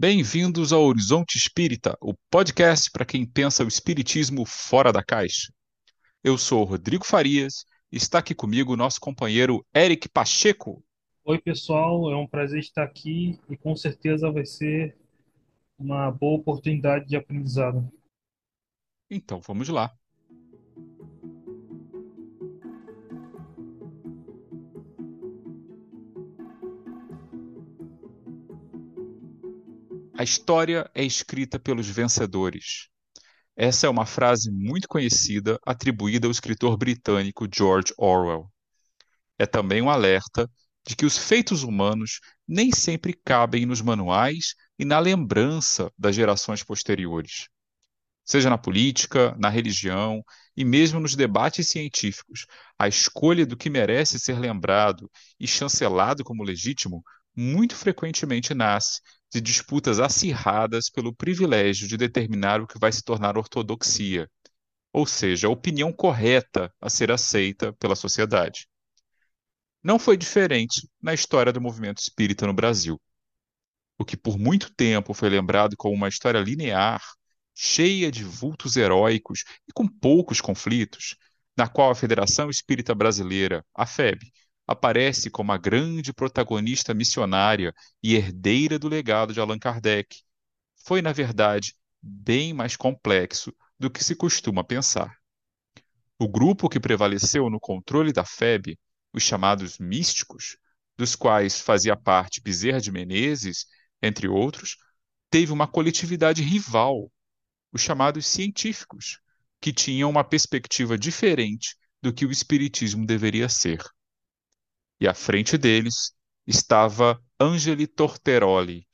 Bem-vindos ao Horizonte Espírita, o podcast para quem pensa o espiritismo fora da caixa. Eu sou Rodrigo Farias e está aqui comigo o nosso companheiro Eric Pacheco. Oi, pessoal, é um prazer estar aqui e com certeza vai ser uma boa oportunidade de aprendizado. Então vamos lá. A história é escrita pelos vencedores. Essa é uma frase muito conhecida atribuída ao escritor britânico George Orwell. É também um alerta de que os feitos humanos nem sempre cabem nos manuais e na lembrança das gerações posteriores. Seja na política, na religião e mesmo nos debates científicos, a escolha do que merece ser lembrado e chancelado como legítimo muito frequentemente nasce de disputas acirradas pelo privilégio de determinar o que vai se tornar ortodoxia, ou seja, a opinião correta a ser aceita pela sociedade. Não foi diferente na história do movimento espírita no Brasil. O que por muito tempo foi lembrado como uma história linear, cheia de vultos heróicos e com poucos conflitos, na qual a Federação Espírita Brasileira, a FEB, aparece como a grande protagonista missionária e herdeira do legado de Allan Kardec, foi, na verdade, bem mais complexo do que se costuma pensar. O grupo que prevaleceu no controle da FEB, os chamados místicos, dos quais fazia parte Bezerra de Menezes, entre outros, teve uma coletividade rival, os chamados científicos, que tinham uma perspectiva diferente do que o espiritismo deveria ser e à frente deles estava Angeli Torteroli,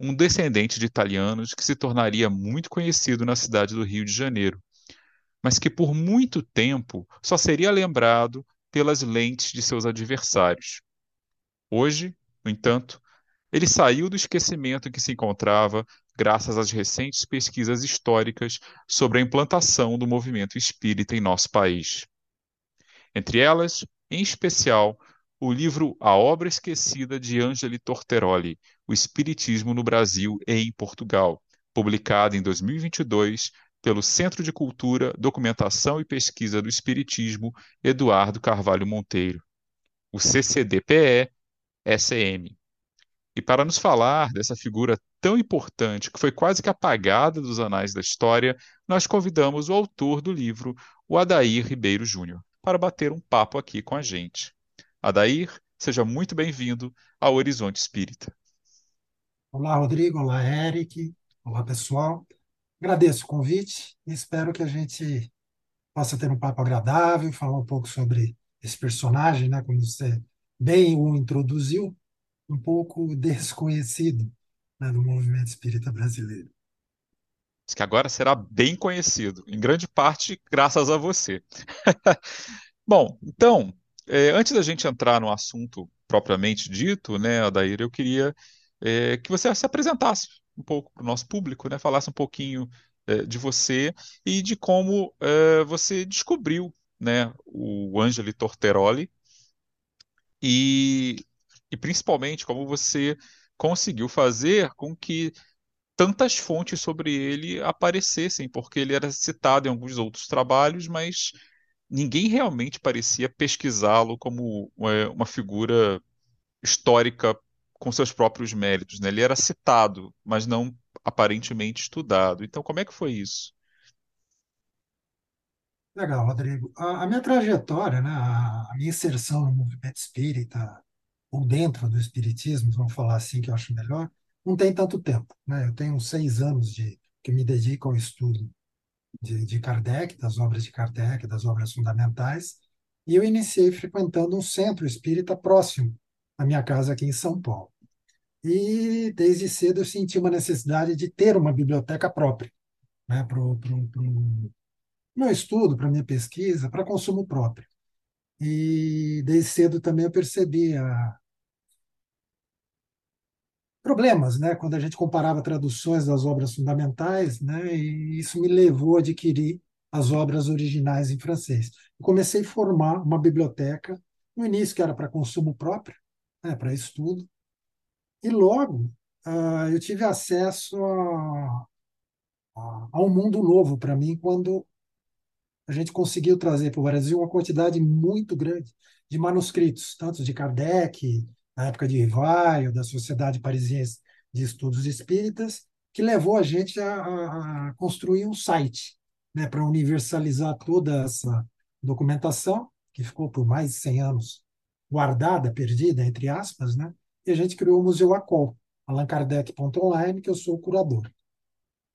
um descendente de italianos que se tornaria muito conhecido na cidade do Rio de Janeiro, mas que por muito tempo só seria lembrado pelas lentes de seus adversários. Hoje, no entanto, ele saiu do esquecimento em que se encontrava graças às recentes pesquisas históricas sobre a implantação do movimento espírita em nosso país. Entre elas, em especial, o livro A Obra Esquecida de Angeli Torteroli, O Espiritismo no Brasil e em Portugal, publicado em 2022 pelo Centro de Cultura, Documentação e Pesquisa do Espiritismo Eduardo Carvalho Monteiro, o CCDPE-SM. E para nos falar dessa figura tão importante que foi quase que apagada dos anais da história, nós convidamos o autor do livro, o Adair Ribeiro Júnior, para bater um papo aqui com a gente. Adair, seja muito bem-vindo ao Horizonte Espírita. Olá, Rodrigo. Olá, Eric. Olá, pessoal. Agradeço o convite e espero que a gente possa ter um papo agradável, falar um pouco sobre esse personagem, né, como você bem o introduziu, um pouco desconhecido né, do movimento espírita brasileiro. Que agora será bem conhecido, em grande parte graças a você. Bom, então, é, antes da gente entrar no assunto propriamente dito, né, Adair, eu queria é, que você se apresentasse um pouco para o nosso público, né, falasse um pouquinho é, de você e de como é, você descobriu né, o Angeli Torteroli e, e principalmente como você conseguiu fazer com que tantas fontes sobre ele aparecessem, porque ele era citado em alguns outros trabalhos, mas ninguém realmente parecia pesquisá-lo como uma, uma figura histórica com seus próprios méritos, né? Ele era citado, mas não aparentemente estudado. Então, como é que foi isso? Legal, Rodrigo. A, a minha trajetória, né, a, a minha inserção no movimento espírita, ou dentro do espiritismo, vamos falar assim, que eu acho melhor, não tem tanto tempo. Né? Eu tenho seis anos de que me dedico ao estudo de, de Kardec, das obras de Kardec, das obras fundamentais, e eu iniciei frequentando um centro espírita próximo à minha casa aqui em São Paulo. E desde cedo eu senti uma necessidade de ter uma biblioteca própria, né, para o meu estudo, para minha pesquisa, para consumo próprio. E desde cedo também eu percebi a, problemas, né? Quando a gente comparava traduções das obras fundamentais, né? E isso me levou a adquirir as obras originais em francês. Eu comecei a formar uma biblioteca no início que era para consumo próprio, né? Para estudo, e logo ah, eu tive acesso a, a, a um mundo novo para mim quando a gente conseguiu trazer para o Brasil uma quantidade muito grande de manuscritos, tanto de Kardec, na época de Rivaio, da Sociedade Parisiense de Estudos Espíritas, que levou a gente a, a, construir um site né, para universalizar toda essa documentação, que ficou por mais de 100 anos guardada, perdida, entre aspas, né? e a gente criou o Museu ACOL, allan-kardec.online, que eu sou o curador.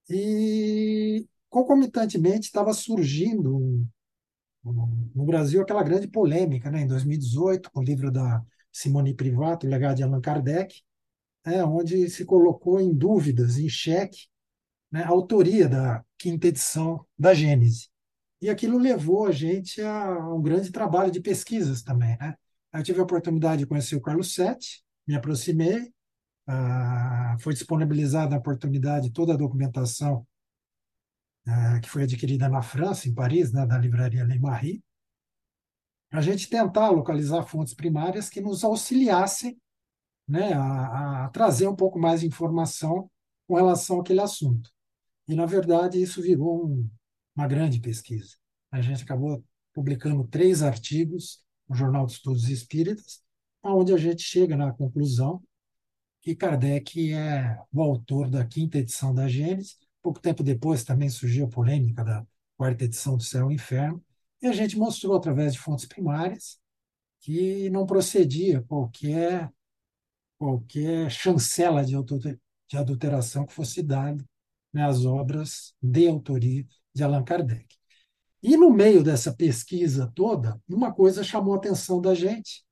E, concomitantemente, estava surgindo no Brasil aquela grande polêmica, né, em 2018, com o livro da Simone Privato, O Legado de Allan Kardec, é, onde se colocou em dúvidas, em xeque, né, a autoria da quinta edição da Gênese. E aquilo levou a gente a um grande trabalho de pesquisas também. Né? Eu tive a oportunidade de conhecer o Carlos Sete, me aproximei, ah, foi disponibilizada a oportunidade, toda a documentação ah, que foi adquirida na França, em Paris, né, da livraria Le Marie, a gente tentar localizar fontes primárias que nos auxiliassem né, a, a trazer um pouco mais de informação com relação àquele assunto. E, na verdade, isso virou um, uma grande pesquisa. A gente acabou publicando três artigos no Jornal de Estudos Espíritas, onde a gente chega na conclusão que Kardec é o autor da quinta edição da Gênesis. Pouco tempo depois também surgiu a polêmica da quarta edição do Céu e Inferno, e a gente mostrou através de fontes primárias que não procedia qualquer qualquer chancela de adulteração que fosse dada né, às obras de autoria de Allan Kardec. E no meio dessa pesquisa toda, uma coisa chamou a atenção da gente,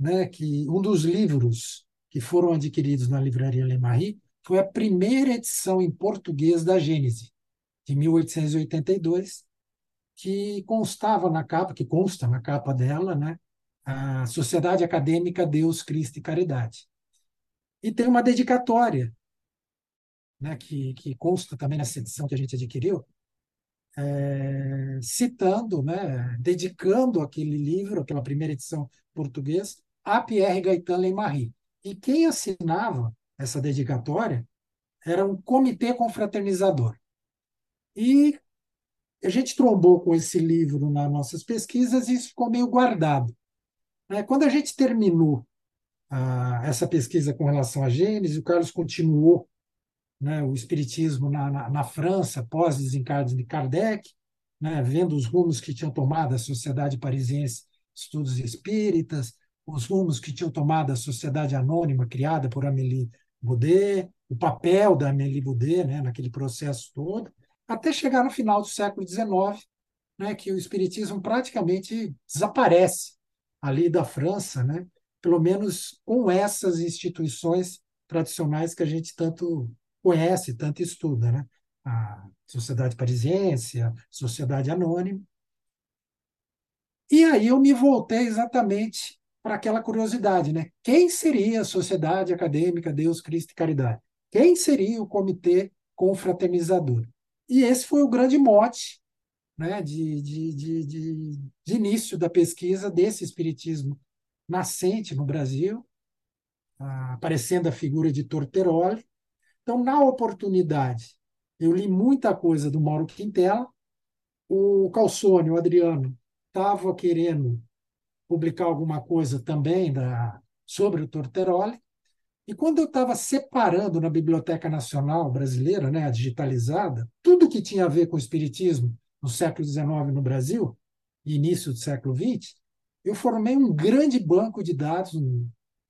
né, que um dos livros que foram adquiridos na livraria Le Marie foi a primeira edição em português da Gênese, de 1882, que constava na capa, que consta na capa dela, né, a Sociedade Acadêmica Deus, Cristo e Caridade. E tem uma dedicatória, né, que, que consta também nessa edição que a gente adquiriu, é, citando, né, dedicando aquele livro, aquela primeira edição portuguesa, a Pierre Gaetan Leymarie. E quem assinava essa dedicatória era um comitê confraternizador. E a gente trombou com esse livro nas nossas pesquisas e isso ficou meio guardado. Né? Quando a gente terminou ah, essa pesquisa com relação à Gênesis, o Carlos continuou né, o espiritismo na, na, na França, pós-desencarne de Kardec, né, vendo os rumos que tinham tomado a Sociedade Parisiense Estudos Espíritas, os rumos que tinham tomado a Sociedade Anônima, criada por Amélie Boudet, o papel da Amélie Boudet né, naquele processo todo, até chegar no final do século XIX, né, que o espiritismo praticamente desaparece ali da França, né, pelo menos com essas instituições tradicionais que a gente tanto conhece, tanto estuda, né? A Sociedade Parisiense, a Sociedade Anônima. E aí eu me voltei exatamente para aquela curiosidade, né? Quem seria a Sociedade Acadêmica Deus, Cristo e Caridade? Quem seria o comitê confraternizador? E esse foi o grande mote né, de, de, de, de, de início da pesquisa desse espiritismo nascente no Brasil, aparecendo a figura de Torteroli, então, na oportunidade, eu li muita coisa do Mauro Quintela. O Calçone, o Adriano, estava querendo publicar alguma coisa também da, sobre o Torteroli. E quando eu estava separando na Biblioteca Nacional Brasileira, né, a digitalizada, tudo que tinha a ver com o Espiritismo no século XIX no Brasil, início do século XX, eu formei um grande banco de dados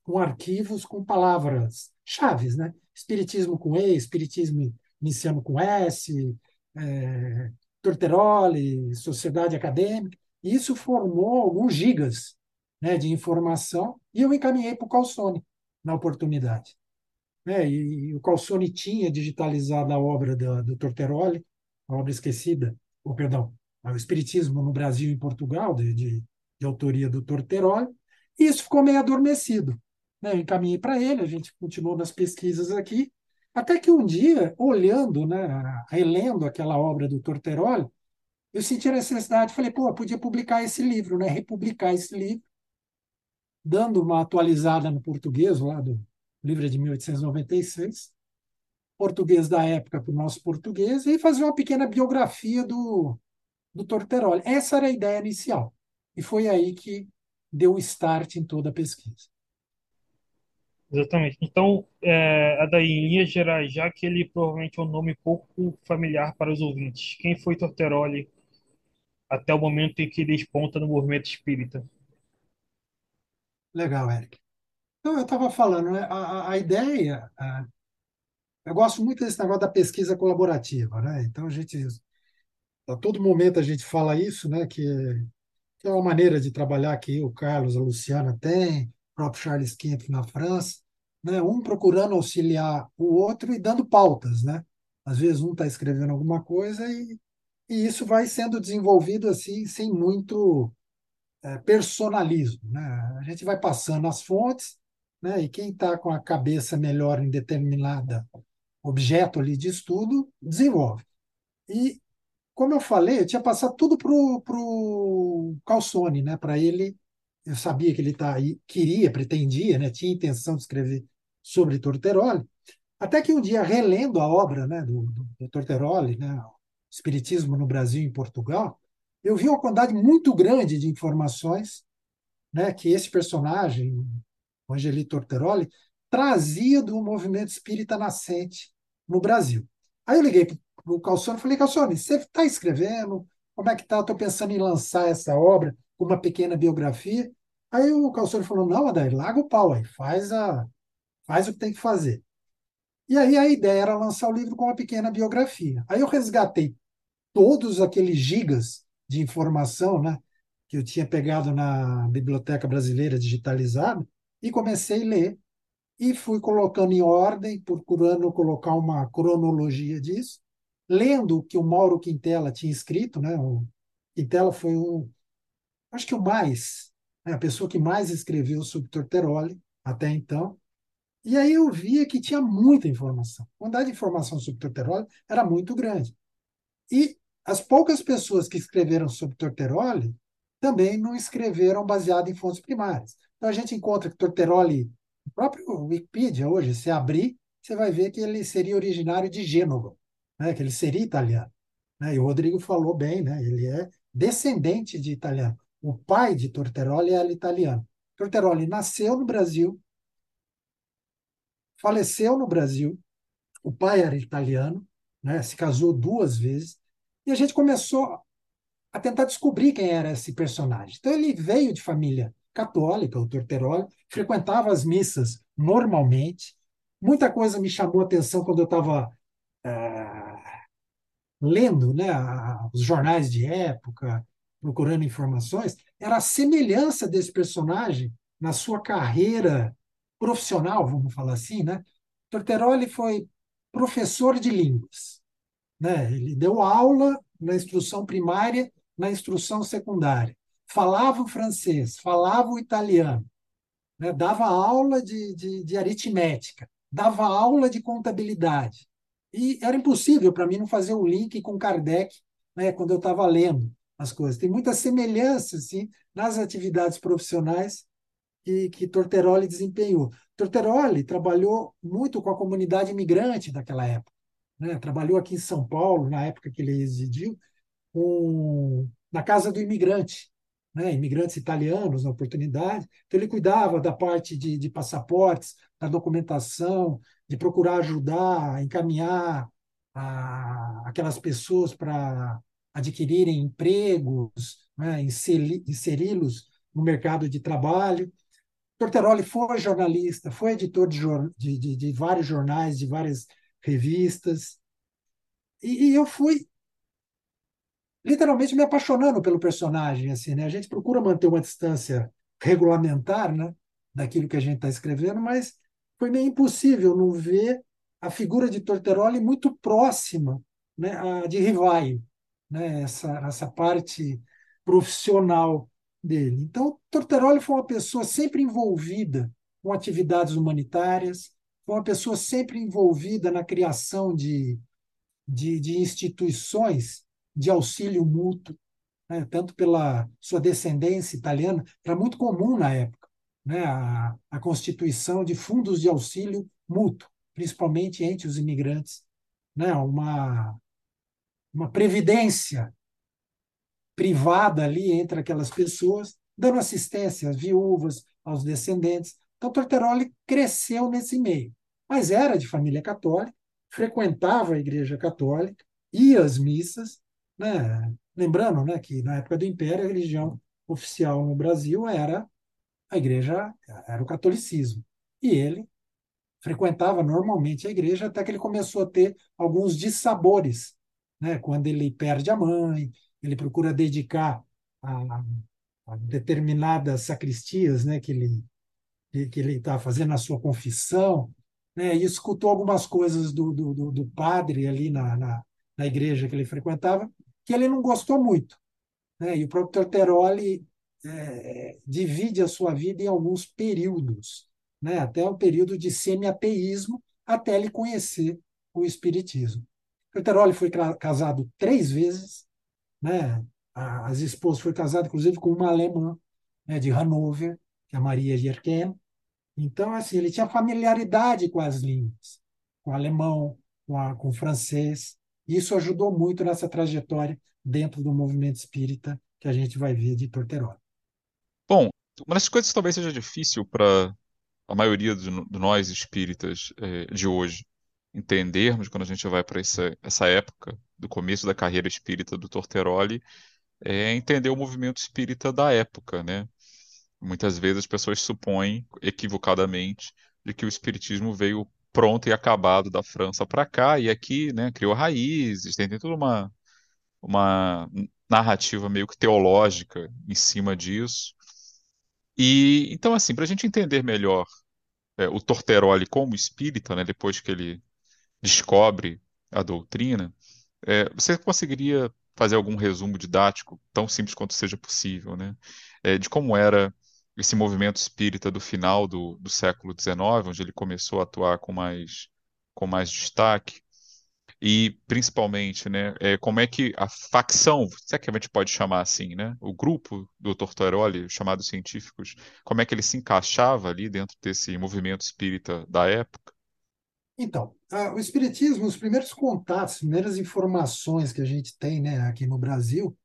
com arquivos com palavras chaves, né? Espiritismo com E, Espiritismo iniciando com S, é, Torteroli, Sociedade Acadêmica. E isso formou alguns gigas né, de informação e eu encaminhei para o Calçone na oportunidade. É, e, e, o Calçone tinha digitalizado a obra do, do Torteroli, a obra esquecida, ou perdão, o Espiritismo no Brasil e em Portugal, de, de, de autoria do Torteroli, e isso ficou meio adormecido. Né? Eu encaminhei para ele, a gente continuou nas pesquisas aqui, até que um dia, olhando, né, relendo aquela obra do Torteroli, eu senti a necessidade, falei, pô, podia publicar esse livro, né, republicar esse livro, dando uma atualizada no português lá do, livro de 1896, português da época para o nosso português, e fazer uma pequena biografia do, do Torteroli. Essa era a ideia inicial. E foi aí que deu o start em toda a pesquisa. Exatamente. Então, é, Adair, em linhas gerais, já que ele provavelmente é um nome pouco familiar para os ouvintes, quem foi Torteroli até o momento em que ele desponta no movimento espírita? Legal, Eric. Então, eu estava falando, né, a, a ideia, a, eu gosto muito desse negócio da pesquisa colaborativa, né? Então, a gente, a todo momento a gente fala isso, né, que, que é uma maneira de trabalhar que o Carlos, a Luciana tem, o próprio Charles Kemp na França, né, um procurando auxiliar o outro e dando pautas, né? Às vezes um está escrevendo alguma coisa e, e isso vai sendo desenvolvido assim, sem muito personalismo, né? A gente vai passando as fontes, né? E quem está com a cabeça melhor em determinada objeto ali de estudo desenvolve. E como eu falei, eu tinha passado tudo pro pro Calzone, né? Para ele, eu sabia que ele tá queria, pretendia, né? Tinha intenção de escrever sobre Torteroli, até que um dia relendo a obra, né? Do, do, do Torteroli, né? Espiritismo no Brasil e em Portugal, eu vi uma quantidade muito grande de informações né, que esse personagem, o Angelito Torteroli, trazia do movimento espírita nascente no Brasil. Aí eu liguei para o Calçone e falei, Calçone, você está escrevendo? Como é que está? Estou pensando em lançar essa obra, uma pequena biografia. Aí o Calçone falou, não, Adair, larga o pau aí, faz, a, faz o que tem que fazer. E aí a ideia era lançar o livro com uma pequena biografia. Aí eu resgatei todos aqueles gigas de informação, né, que eu tinha pegado na Biblioteca Brasileira digitalizada e comecei a ler e fui colocando em ordem, procurando colocar uma cronologia disso, lendo o que o Mauro Quintela tinha escrito, né? O Quintela foi o, acho que o mais, né, a pessoa que mais escreveu sobre Torteroli até então. E aí eu via que tinha muita informação. A quantidade de informação sobre Torteroli era muito grande. E as poucas pessoas que escreveram sobre Torteroli também não escreveram baseado em fontes primárias. Então a gente encontra que Torteroli, o próprio Wikipedia hoje, se abrir, você vai ver que ele seria originário de Gênova, né? que ele seria italiano. Né? E o Rodrigo falou bem, né? ele é descendente de italiano. O pai de Torteroli era italiano. Torteroli nasceu no Brasil, faleceu no Brasil, o pai era italiano, né? se casou duas vezes, e a gente começou a tentar descobrir quem era esse personagem. Então, ele veio de família católica, o Torteroli, frequentava as missas normalmente. Muita coisa me chamou a atenção quando eu estava é, lendo né, os jornais de época, procurando informações, era a semelhança desse personagem na sua carreira profissional, vamos falar assim. Né? Torteroli foi professor de línguas. Né? Ele deu aula na instrução primária, na instrução secundária. Falava o francês, falava o italiano, né? dava aula de, de, de aritmética, dava aula de contabilidade. E era impossível para mim não fazer o link com Kardec né, quando eu estava lendo as coisas. Tem muita semelhança assim, nas atividades profissionais que, que Torteroli desempenhou. Torteroli trabalhou muito com a comunidade imigrante daquela época né? trabalhou aqui em São Paulo, na época que ele residiu, na Casa do Imigrante, né? imigrantes italianos na oportunidade. Então, ele cuidava da parte de, de passaportes, da documentação, de procurar ajudar, encaminhar a, aquelas pessoas para adquirirem empregos, né? inseri-los no mercado de trabalho. Torteroli foi jornalista, foi editor de, de, de vários jornais, de várias revistas. E, e, eu fui literalmente me apaixonando pelo personagem. Assim, né? A gente procura manter uma distância regulamentar né, daquilo que a gente está escrevendo, mas foi meio impossível não ver a figura de Torteroli muito próxima né, a de Rivaio, né, essa, essa parte profissional dele. Então, Torteroli foi uma pessoa sempre envolvida com atividades humanitárias, foi uma pessoa sempre envolvida na criação de, de, de instituições de auxílio mútuo, né? tanto pela sua descendência italiana, era muito comum na época. né, a, a constituição de fundos de auxílio mútuo, principalmente entre os imigrantes, né, uma, uma previdência privada ali entre aquelas pessoas, dando assistência às viúvas, aos descendentes. Então, Torteroli cresceu nesse meio, mas era de família católica, frequentava a Igreja Católica, ia às missas, né? lembrando né, que na época do Império a religião oficial no Brasil era a Igreja, era o catolicismo. E ele frequentava normalmente a igreja até que ele começou a ter alguns dissabores, né? quando ele perde a mãe, ele procura dedicar a, a determinadas sacristias né? que ele que ele está fazendo a sua confissão, né? e escutou algumas coisas do, do, do padre ali na, na, na, igreja que ele frequentava, que ele não gostou muito. Né? E o próprio Torteroli é, divide a sua vida em alguns períodos, né? até um período de semi-ateísmo, até ele conhecer o Espiritismo. Torteroli foi casado três vezes, né? as esposas foi casado inclusive com uma alemã né, de Hannover, que é a Maria Jerken. Então, assim, ele tinha familiaridade com as línguas, com o alemão, com, a, com o francês. Isso ajudou muito nessa trajetória dentro do movimento espírita que a gente vai ver de Torteroli. Bom, uma das coisas que talvez seja difícil para a maioria de nós espíritas é, de hoje entendermos quando a gente vai para essa, essa época do começo da carreira espírita do Torteroli é entender o movimento espírita da época, né? Muitas vezes as pessoas supõem equivocadamente de que o espiritismo veio pronto e acabado da França para cá e aqui, né, criou raízes, tem, tem toda uma uma narrativa meio que teológica em cima disso. E então assim, para a gente entender melhor é, o Torteroli como espírita, né, depois que ele descobre a doutrina, é, você conseguiria fazer algum resumo didático, tão simples quanto seja possível, né, é, de como era esse movimento espírita do final do, do século XIX, onde ele começou a atuar com mais, com mais destaque, e principalmente, né, é, como é que a facção, se é que a gente pode chamar assim, né, o grupo do Tortoroli, chamados científicos, como é que ele se encaixava ali dentro desse movimento espírita da época? Então, o espiritismo, os primeiros contatos, as primeiras informações que a gente tem, né, aqui no Brasil,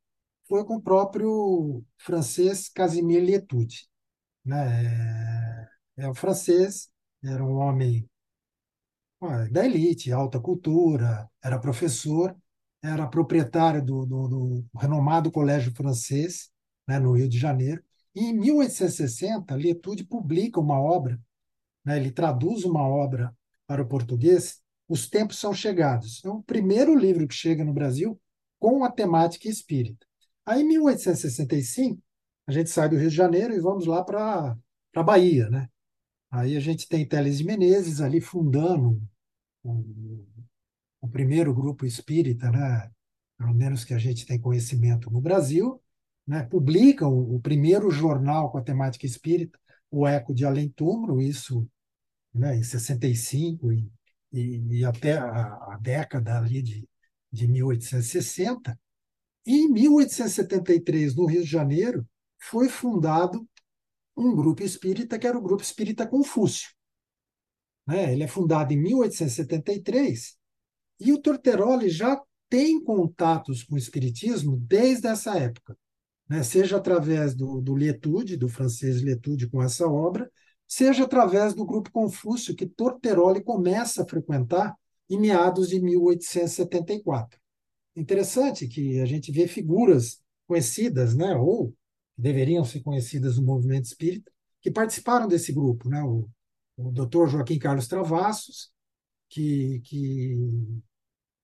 foi com o próprio francês Casimir Lietude, né? É, é o francês, era um homem da elite, alta cultura, era professor, era proprietário do, do, do renomado Colégio Francês, né, no Rio de Janeiro. E em 1860, Lietude publica uma obra, né, ele traduz uma obra para o português, Os Tempos São Chegados. É o primeiro livro que chega no Brasil com a temática espírita. Aí, em 1865, a gente sai do Rio de Janeiro e vamos lá para a Bahia, né? Aí a gente tem Teles de Menezes ali fundando o, o primeiro grupo espírita, né? pelo menos que a gente tem conhecimento no Brasil, né? publica o, o primeiro jornal com a temática espírita, o Eco de Além Túmulo, isso né, em 65 e, e, e até a, a, década ali de, de 1860. E em 1873, no Rio de Janeiro, foi fundado um grupo espírita que era o Grupo Espírita Confúcio. Né? Ele é fundado em 1873 e o Torteroli já tem contatos com o espiritismo desde essa época, né? seja através do, do Lietude, do francês Lietude, com essa obra, seja através do Grupo Confúcio, que Torteroli começa a frequentar em meados de 1874. Interessante que a gente vê figuras conhecidas, né, ou deveriam ser conhecidas no movimento espírita, que participaram desse grupo, né? O, o Dr. Joaquim Carlos Travassos, que, que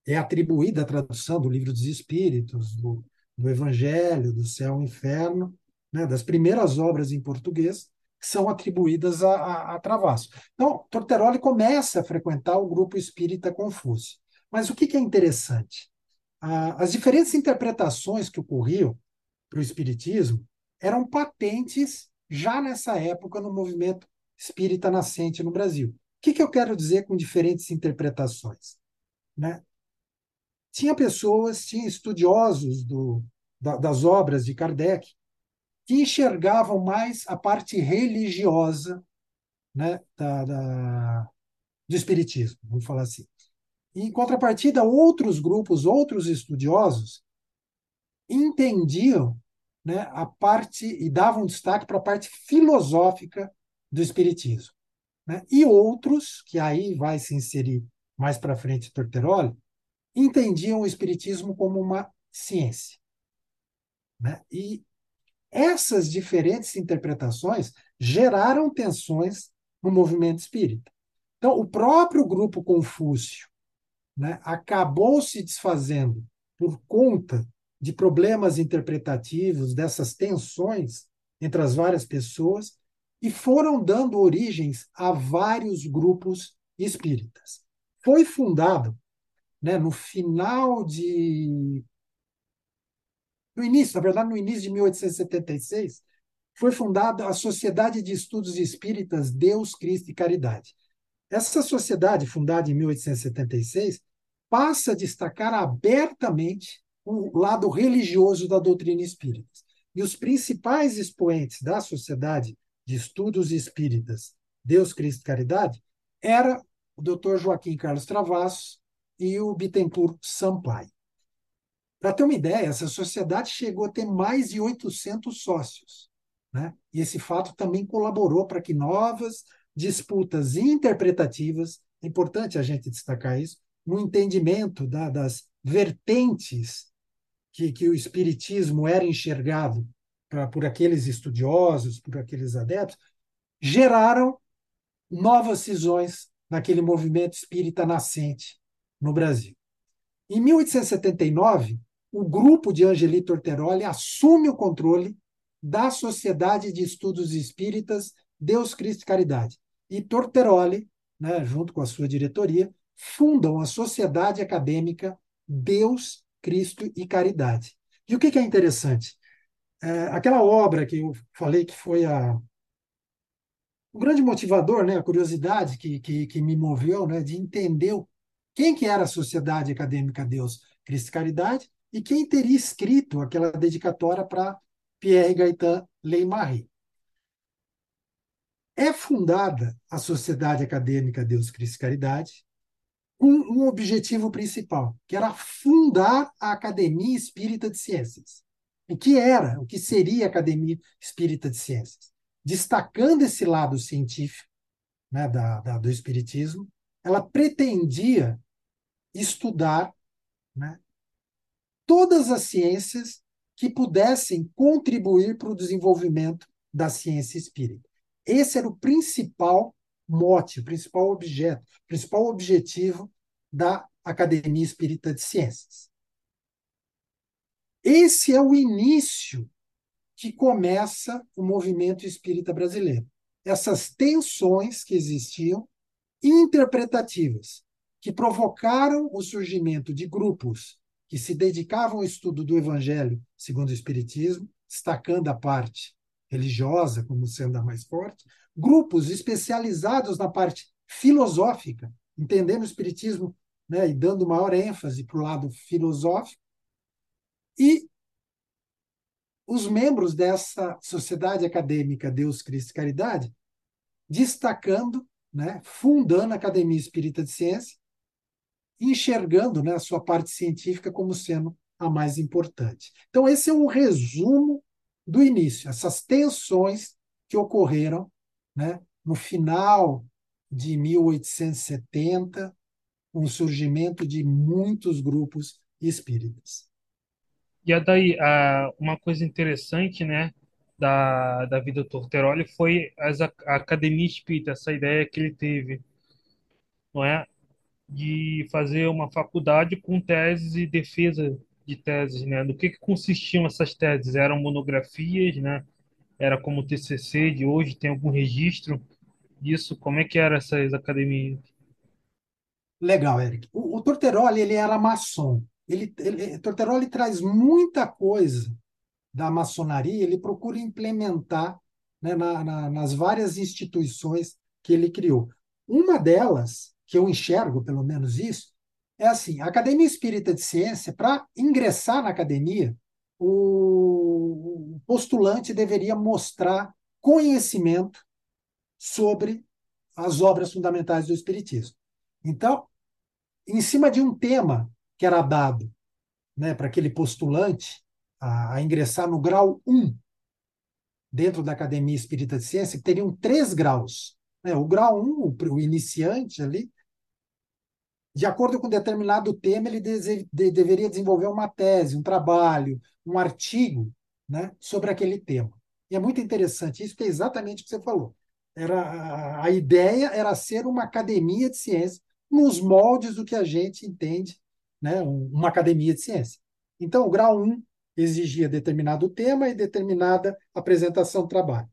é atribuída a tradução do Livro dos Espíritos, do, do Evangelho, do Céu e Inferno, né? das primeiras obras em português, que são atribuídas a, a, a. Então, Torteroli começa a frequentar o grupo espírita Confúcio. Mas o que, que é interessante? as diferentes interpretações que ocorriam para o Espiritismo eram patentes já nessa época no movimento espírita nascente no Brasil. O que, que eu quero dizer com diferentes interpretações? Né? Tinha pessoas, tinha estudiosos do, da, das obras de Kardec que enxergavam mais a parte religiosa né, da, da, do espiritismo, vamos falar assim. Em contrapartida, outros grupos, outros estudiosos entendiam né, a parte e davam destaque para a parte filosófica do espiritismo. Né? E outros, que aí vai se inserir mais para frente Torteroli, entendiam o espiritismo como uma ciência. Né? E essas diferentes interpretações geraram tensões no movimento espírita. Então, o próprio grupo Confúcio né, acabou se desfazendo por conta de problemas interpretativos, dessas tensões entre as várias pessoas, e foram dando origens a vários grupos espíritas. Foi fundado né, no final de. No início, na verdade, no início de 1876, foi fundada a Sociedade de Estudos Espíritas Deus, Cristo e Caridade. Essa sociedade, fundada em 1876, passa a destacar abertamente o lado religioso da doutrina espírita. E os principais expoentes da Sociedade de Estudos Espíritas Deus, Cristo e Caridade era o Dr. Joaquim Carlos Travassos e o Bittencourt Sampaio. Para ter uma ideia, essa sociedade chegou a ter mais de 800 sócios. Né? E esse fato também colaborou para que novas disputas interpretativas, é importante a gente destacar isso, no entendimento da, das vertentes que, que o espiritismo era enxergado pra, por aqueles estudiosos, por aqueles adeptos, geraram novas cisões naquele movimento espírita nascente no Brasil. Em 1879, o grupo de Angelito Orteroli assume o controle da Sociedade de Estudos Espíritas Deus, Cristo e Caridade. E Torteroli, né, junto com a sua diretoria, fundam a Sociedade Acadêmica Deus, Cristo e Caridade. E o que, que é interessante? É, aquela obra que eu falei que foi a, o grande motivador, né, a curiosidade que, que, que me moveu né, de entender quem que era a Sociedade Acadêmica Deus, Cristo e Caridade e quem teria escrito aquela dedicatória para Pierre Gaetan Leimarie. É fundada a Sociedade Acadêmica Deus, Cristo e Caridade com um objetivo principal, que era fundar a Academia Espírita de Ciências. O que era, o que seria a Academia Espírita de Ciências? Destacando esse lado científico né, da, da, do Espiritismo, ela pretendia estudar né, todas as ciências que pudessem contribuir para o desenvolvimento da ciência espírita. Esse era o principal mote, o principal objeto, o principal objetivo da Academia Espírita de Ciências. Esse é o início que começa o movimento espírita brasileiro. Essas tensões que existiam, interpretativas, que provocaram o surgimento de grupos que se dedicavam ao estudo do Evangelho segundo o Espiritismo, destacando a parte religiosa como sendo a mais forte, grupos especializados na parte filosófica, entendendo o Espiritismo né, e dando maior ênfase para o lado filosófico, e os membros dessa sociedade acadêmica Deus, Cristo e Caridade, destacando, né, fundando a Academia Espírita de Ciência, enxergando né, a sua parte científica como sendo a mais importante. Então, esse é um resumo do início, essas tensões que ocorreram né, no final de 1870, com o surgimento de muitos grupos espíritas. E a daí, uma coisa interessante, né, da, da vida do Torteroli foi as, a academia espírita, essa ideia que ele teve, não é? De fazer uma faculdade com teses e defesa de teses, né? Do que, que consistiam essas teses? Eram monografias, né? Era como o TCC de hoje, tem algum registro disso? Como é que eram essas academias? Legal, Eric. O, o Torteroli, ele era maçom. Ele, ele, Torteroli traz muita coisa da maçonaria, ele procura implementar né, na, na, nas várias instituições que ele criou. Uma delas, que eu enxergo pelo menos isso, é assim: a Academia Espírita de Ciência, para ingressar na academia, o postulante deveria mostrar conhecimento sobre as obras fundamentais do Espiritismo. Então, em cima de um tema que era dado né, para aquele postulante a, a, ingressar no grau 1 dentro da Academia Espírita de Ciência, que teriam três graus. Né? O grau 1, o, o iniciante ali, de acordo com determinado tema, ele de, de, deveria desenvolver uma tese, um trabalho, um artigo né, sobre aquele tema. E é muito interessante isso, que é exatamente o que você falou. Era, a ideia era ser uma academia de ciência nos moldes do que a gente entende, né, uma academia de ciência. Então, o grau 1 exigia determinado tema e determinada apresentação do trabalho.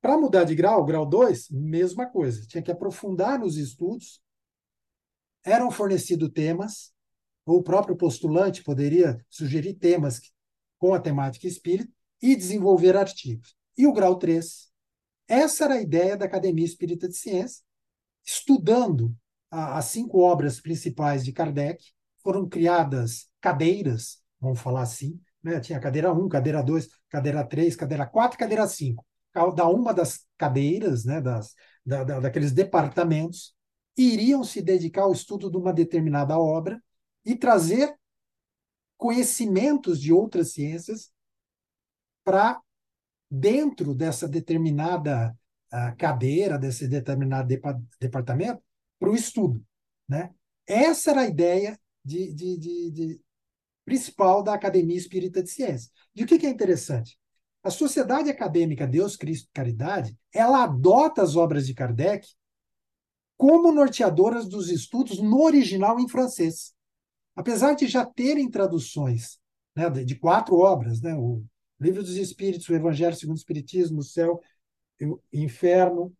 Para mudar de grau, grau 2, mesma coisa, tinha que aprofundar nos estudos, eram fornecidos temas, ou o próprio postulante poderia sugerir temas com a temática espírita e desenvolver artigos. E o grau 3, essa era a ideia da Academia Espírita de Ciência, estudando as cinco obras principais de Kardec, foram criadas cadeiras, vamos falar assim, né? tinha cadeira 1, cadeira 2, cadeira 3, cadeira 4 cadeira 5. Cada uma das cadeiras, né, das, da, da, daqueles departamentos, iriam se dedicar ao estudo de uma determinada obra e trazer conhecimentos de outras ciências para dentro dessa determinada uh, cadeira, desse determinado depa departamento, para o estudo. Né? Essa era a ideia de, de, de, de, principal da Academia Espírita de Ciência. E o que, que é interessante? A Sociedade Acadêmica Deus, Cristo Caridade, ela adota as obras de Kardec como norteadoras dos estudos no original em francês. Apesar de já terem traduções né, de quatro obras, né, o Livro dos Espíritos, o Evangelho segundo o Espiritismo, o Céu e o Inferno,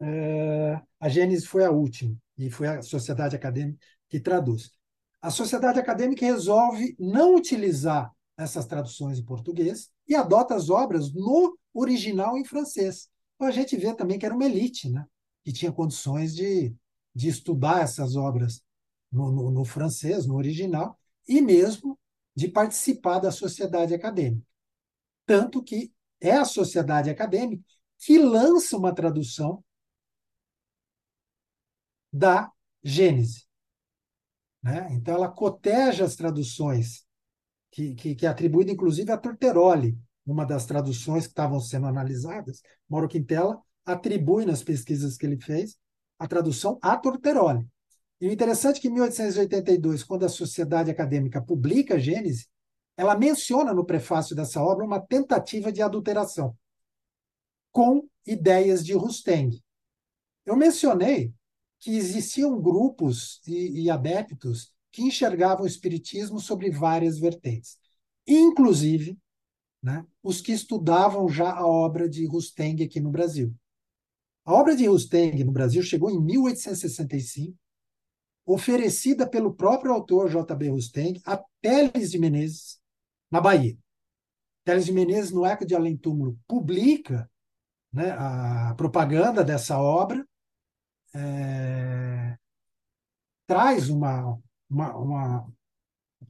é, a Gênese foi a última, e foi a Sociedade Acadêmica que traduz. A Sociedade Acadêmica resolve não utilizar essas traduções em português e adota as obras no original em francês. Então a gente vê também que era uma elite, né? Que tinha condições de, de estudar essas obras no, no, no francês, no original, e mesmo de participar da sociedade acadêmica. Tanto que é a sociedade acadêmica que lança uma tradução da Gênese. Né? Então, ela coteja as traduções, que, que, que é atribuída inclusive a Torteroli, uma das traduções que estavam sendo analisadas. Mauro Quintela atribui nas pesquisas que ele fez a tradução a Torteroli. E o interessante é que em 1882, quando a Sociedade Acadêmica publica a Gênese, ela menciona no prefácio dessa obra uma tentativa de adulteração com ideias de Rusteng. Eu mencionei que existiam grupos e, e adeptos que enxergavam o espiritismo sobre várias vertentes, inclusive né, os que estudavam já a obra de Rusteng aqui no Brasil. A obra de Rusteng no Brasil chegou em 1865, oferecida pelo próprio autor J.B. Rusteng a Teles de Menezes, na Bahia. Teles de Menezes, no Eco de Além Túmulo, publica né, a propaganda dessa obra, é, traz uma, uma, uma,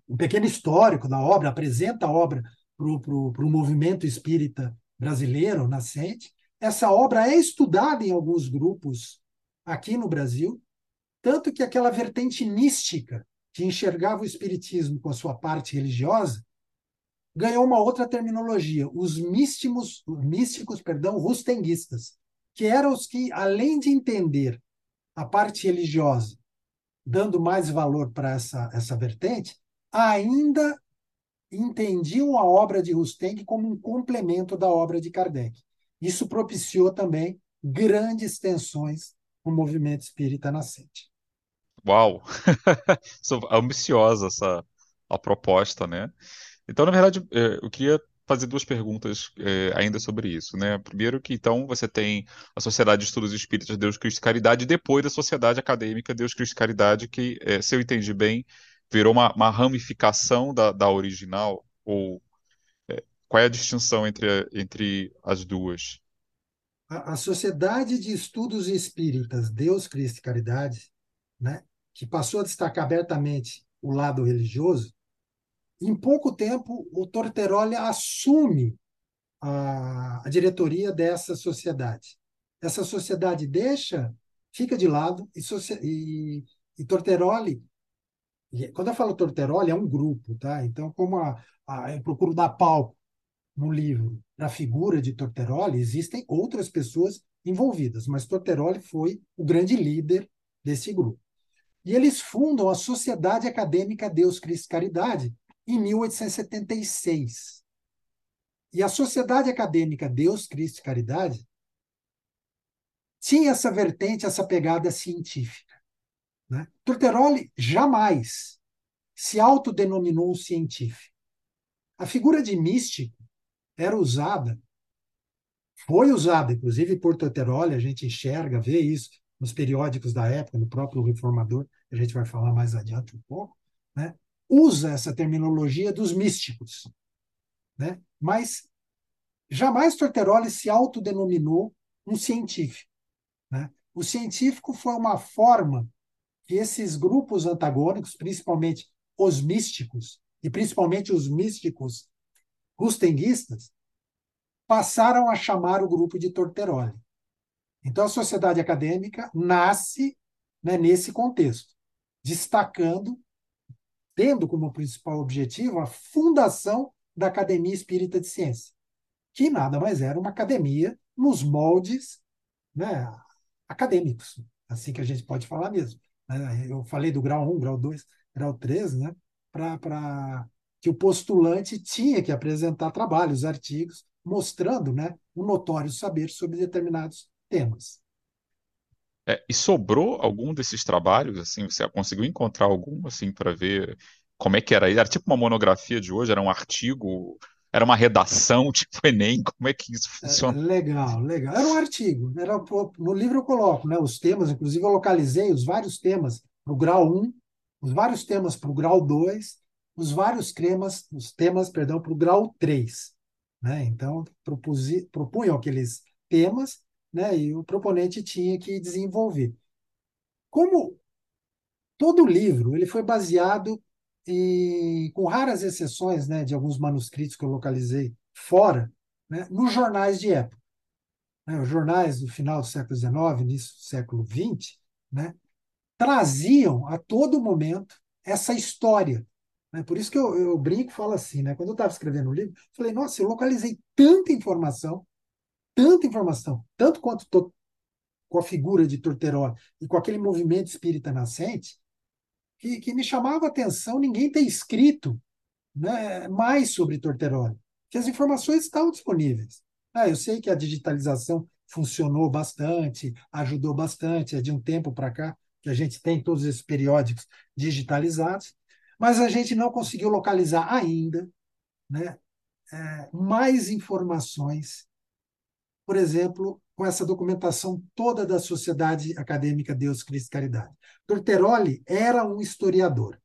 um pequeno histórico da obra, apresenta a obra para o movimento espírita brasileiro nascente, essa obra é estudada em alguns grupos aqui no Brasil, tanto que aquela vertente mística que enxergava o espiritismo com a sua parte religiosa ganhou uma outra terminologia, os místicos, místicos, perdão, rustenguistas, que eram os que além de entender a parte religiosa, dando mais valor para essa essa vertente, ainda entendiam a obra de Rusteng como um complemento da obra de Kardec. Isso propiciou também grandes tensões no movimento espírita nascente. Uau! ambiciosa essa a proposta, né? Então, na verdade, é, eu queria fazer duas perguntas é, ainda sobre isso, né? Primeiro que, então, você tem a Sociedade de Estudos Espíritas Deus, Cristo e Caridade, e depois da Sociedade Acadêmica Deus, Cristo e Caridade, que, é, se eu entendi bem, virou uma, uma ramificação da, da original, ou qual é a distinção entre, entre as duas? A, a Sociedade de Estudos Espíritas, Deus, Cristo e Caridade, né, que passou a destacar abertamente o lado religioso, em pouco tempo, o Torteroli assume a, a diretoria dessa sociedade. Essa sociedade deixa, fica de lado, e, e, e Torteroli, quando eu falo Torteroli, é um grupo, tá? Então, como a, a, eu procuro dar palco no livro da figura de Torteroli, existem outras pessoas envolvidas, mas Torteroli foi o grande líder desse grupo. E eles fundam a Sociedade Acadêmica Deus, Cristo Caridade em 1876. E a Sociedade Acadêmica Deus, Cristo Caridade tinha essa vertente, essa pegada científica. Né? Torteroli jamais se autodenominou científico. A figura de místico era usada, foi usada, inclusive por Torteroli, a gente enxerga, vê isso nos periódicos da época, no próprio Reformador, a gente vai falar mais adiante um pouco, né? usa essa terminologia dos místicos. Né? Mas jamais Torteroli se autodenominou um científico. Né? O científico foi uma forma que esses grupos antagônicos, principalmente os místicos, e principalmente os místicos rustenguistas, passaram a chamar o grupo de Torteroli. Então, a sociedade acadêmica nasce né, nesse contexto, destacando, tendo como principal objetivo a fundação da Academia Espírita de Ciência, que nada mais era uma academia nos moldes né, acadêmicos, assim que a gente pode falar mesmo. Né. Eu falei do grau 1, grau 2, grau 3, né, para que o postulante tinha que apresentar trabalhos, artigos, mostrando né, um notório saber sobre determinados temas. É, e sobrou algum desses trabalhos, assim, você conseguiu encontrar algum, assim, para ver como é que era? Era tipo uma monografia de hoje, era um artigo, era uma redação, tipo Enem, como é que isso é, funciona? É, legal, legal. Era um artigo, era, no livro eu coloco né, os temas, inclusive eu localizei os vários temas para o grau 1, os vários temas para o grau 2, os vários cremas, os temas, perdão, para o grau 3. Né? Então, propusi, propunham aqueles temas né? e o proponente tinha que desenvolver. Como todo livro ele foi baseado em, com raras exceções né, de alguns manuscritos que eu localizei fora, né, nos jornais de época. Né, os jornais do final do século XIX, início do século XX, né, traziam a todo momento essa história. Né? Por isso que eu, eu brinco e falo assim, né? quando eu estava escrevendo o livro, falei, nossa, eu localizei tanta informação, tanta informação, tanto quanto tô com a figura de Torteroli e com aquele movimento espírita nascente, que, que me chamava a atenção ninguém ter escrito né, mais sobre Torteroli, que as informações estavam disponíveis. Ah, eu sei que a digitalização funcionou bastante, ajudou bastante, é de um tempo para cá que a gente tem todos esses periódicos digitalizados, mas a gente não conseguiu localizar ainda né, é, mais informações, por exemplo, com essa documentação toda da Sociedade Acadêmica Deus, Cristo e Caridade. Torteroli era um historiador.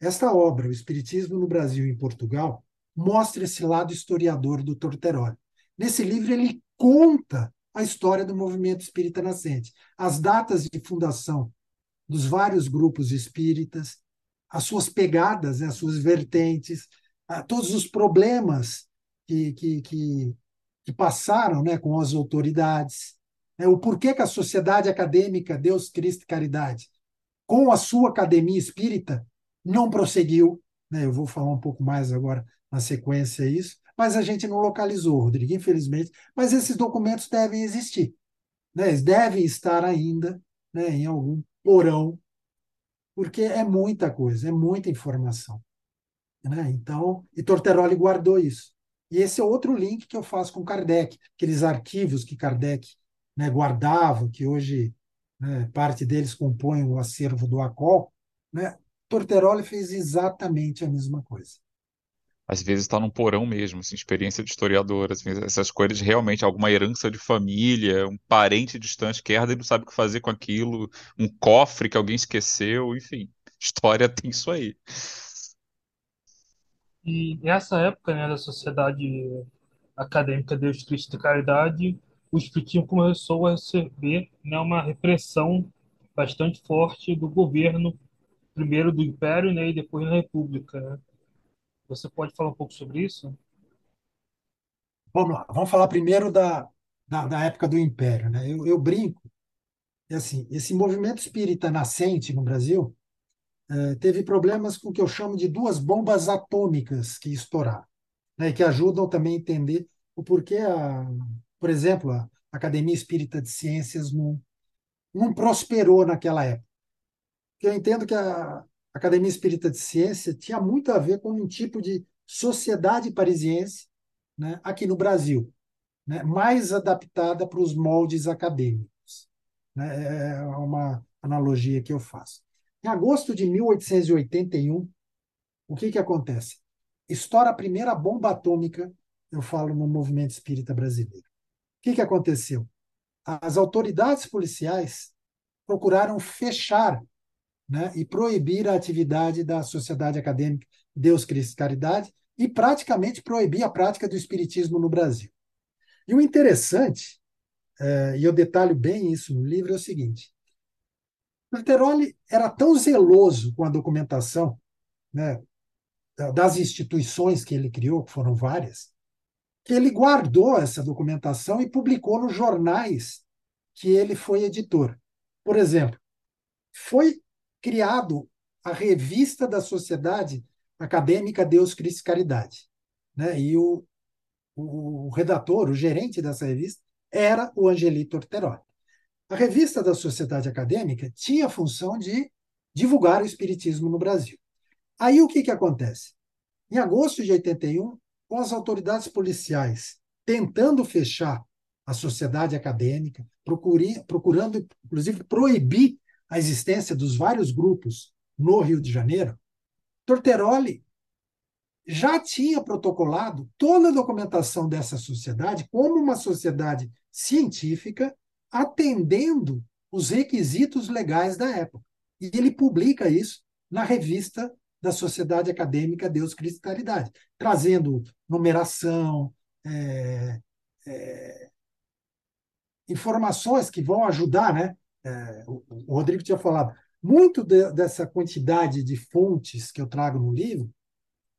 Esta obra, O Espiritismo no Brasil e em Portugal, mostra esse lado historiador do Torteroli. Nesse livro, ele conta a história do movimento espírita nascente, as datas de fundação dos vários grupos espíritas, as suas pegadas, né, as suas vertentes, todos os problemas que, que, que, que passaram né, com as autoridades, né, o porquê que a sociedade acadêmica Deus, Cristo e Caridade, com a sua academia espírita, não prosseguiu. Né, eu vou falar um pouco mais agora na sequência isso, mas a gente não localizou, Rodrigo, infelizmente. Mas esses documentos devem existir. Né, eles devem estar ainda né, em algum porão, porque é muita coisa, é muita informação. Né? Então, e Torteroli guardou isso. E esse é outro link que eu faço com Kardec, aqueles arquivos que Kardec né, guardava, que hoje né, parte deles compõem o acervo do ACOL, né? Torteroli fez exatamente a mesma coisa. Às vezes está num porão mesmo, assim, experiência de historiador, assim, essas coisas realmente, alguma herança de família, um parente distante que herda e não sabe o que fazer com aquilo, um cofre que alguém esqueceu, enfim, história tem isso aí. E nessa época, né, da sociedade acadêmica Deus, Cristo e Caridade, o Espiritismo começou a receber né, uma repressão bastante forte do governo, primeiro do Império né, e depois da República. Né? Você pode falar um pouco sobre isso? Vamos lá, vamos falar primeiro da, da, da época do Império, né? Eu, eu brinco, e assim, esse movimento espírita nascente no Brasil eh, teve problemas com o que eu chamo de duas bombas atômicas que estouraram, né? Que ajudam também a entender o porquê, a, por exemplo, a Academia Espírita de Ciências não, não prosperou naquela época. Eu entendo que a Academia Espírita de Ciência tinha muito a ver com um tipo de sociedade parisiense né, aqui no Brasil, né, mais adaptada para os moldes acadêmicos. Né, é uma analogia que eu faço. Em agosto de 1881, o que, que acontece? Estoura a primeira bomba atômica, eu falo no movimento espírita brasileiro. O que, que aconteceu? As autoridades policiais procuraram fechar né, e proibir a atividade da Sociedade Acadêmica Deus, Cristo e Caridade e praticamente proibir a prática do espiritismo no Brasil. E o interessante, é, e eu detalho bem isso no livro, é o seguinte: Terteroli era tão zeloso com a documentação né, das instituições que ele criou, que foram várias, que ele guardou essa documentação e publicou nos jornais que ele foi editor. Por exemplo, foi criado a revista da Sociedade Acadêmica Deus, Cristo e Caridade. Né? E o, o, redator, o gerente dessa revista, era o Angelito Orteroli. A revista da Sociedade Acadêmica tinha a função de divulgar o espiritismo no Brasil. Aí o que, que acontece? Em agosto de 81, com as autoridades policiais tentando fechar a sociedade acadêmica, procurando, inclusive, proibir a existência dos vários grupos no Rio de Janeiro, Torteroli já tinha protocolado toda a documentação dessa sociedade como uma sociedade científica atendendo os requisitos legais da época. E ele publica isso na revista da Sociedade Acadêmica Deus, Cristo e Caridade, trazendo numeração, é, é, informações que vão ajudar, né? É, o, o, Rodrigo tinha falado, muito de, dessa quantidade de fontes que eu trago no livro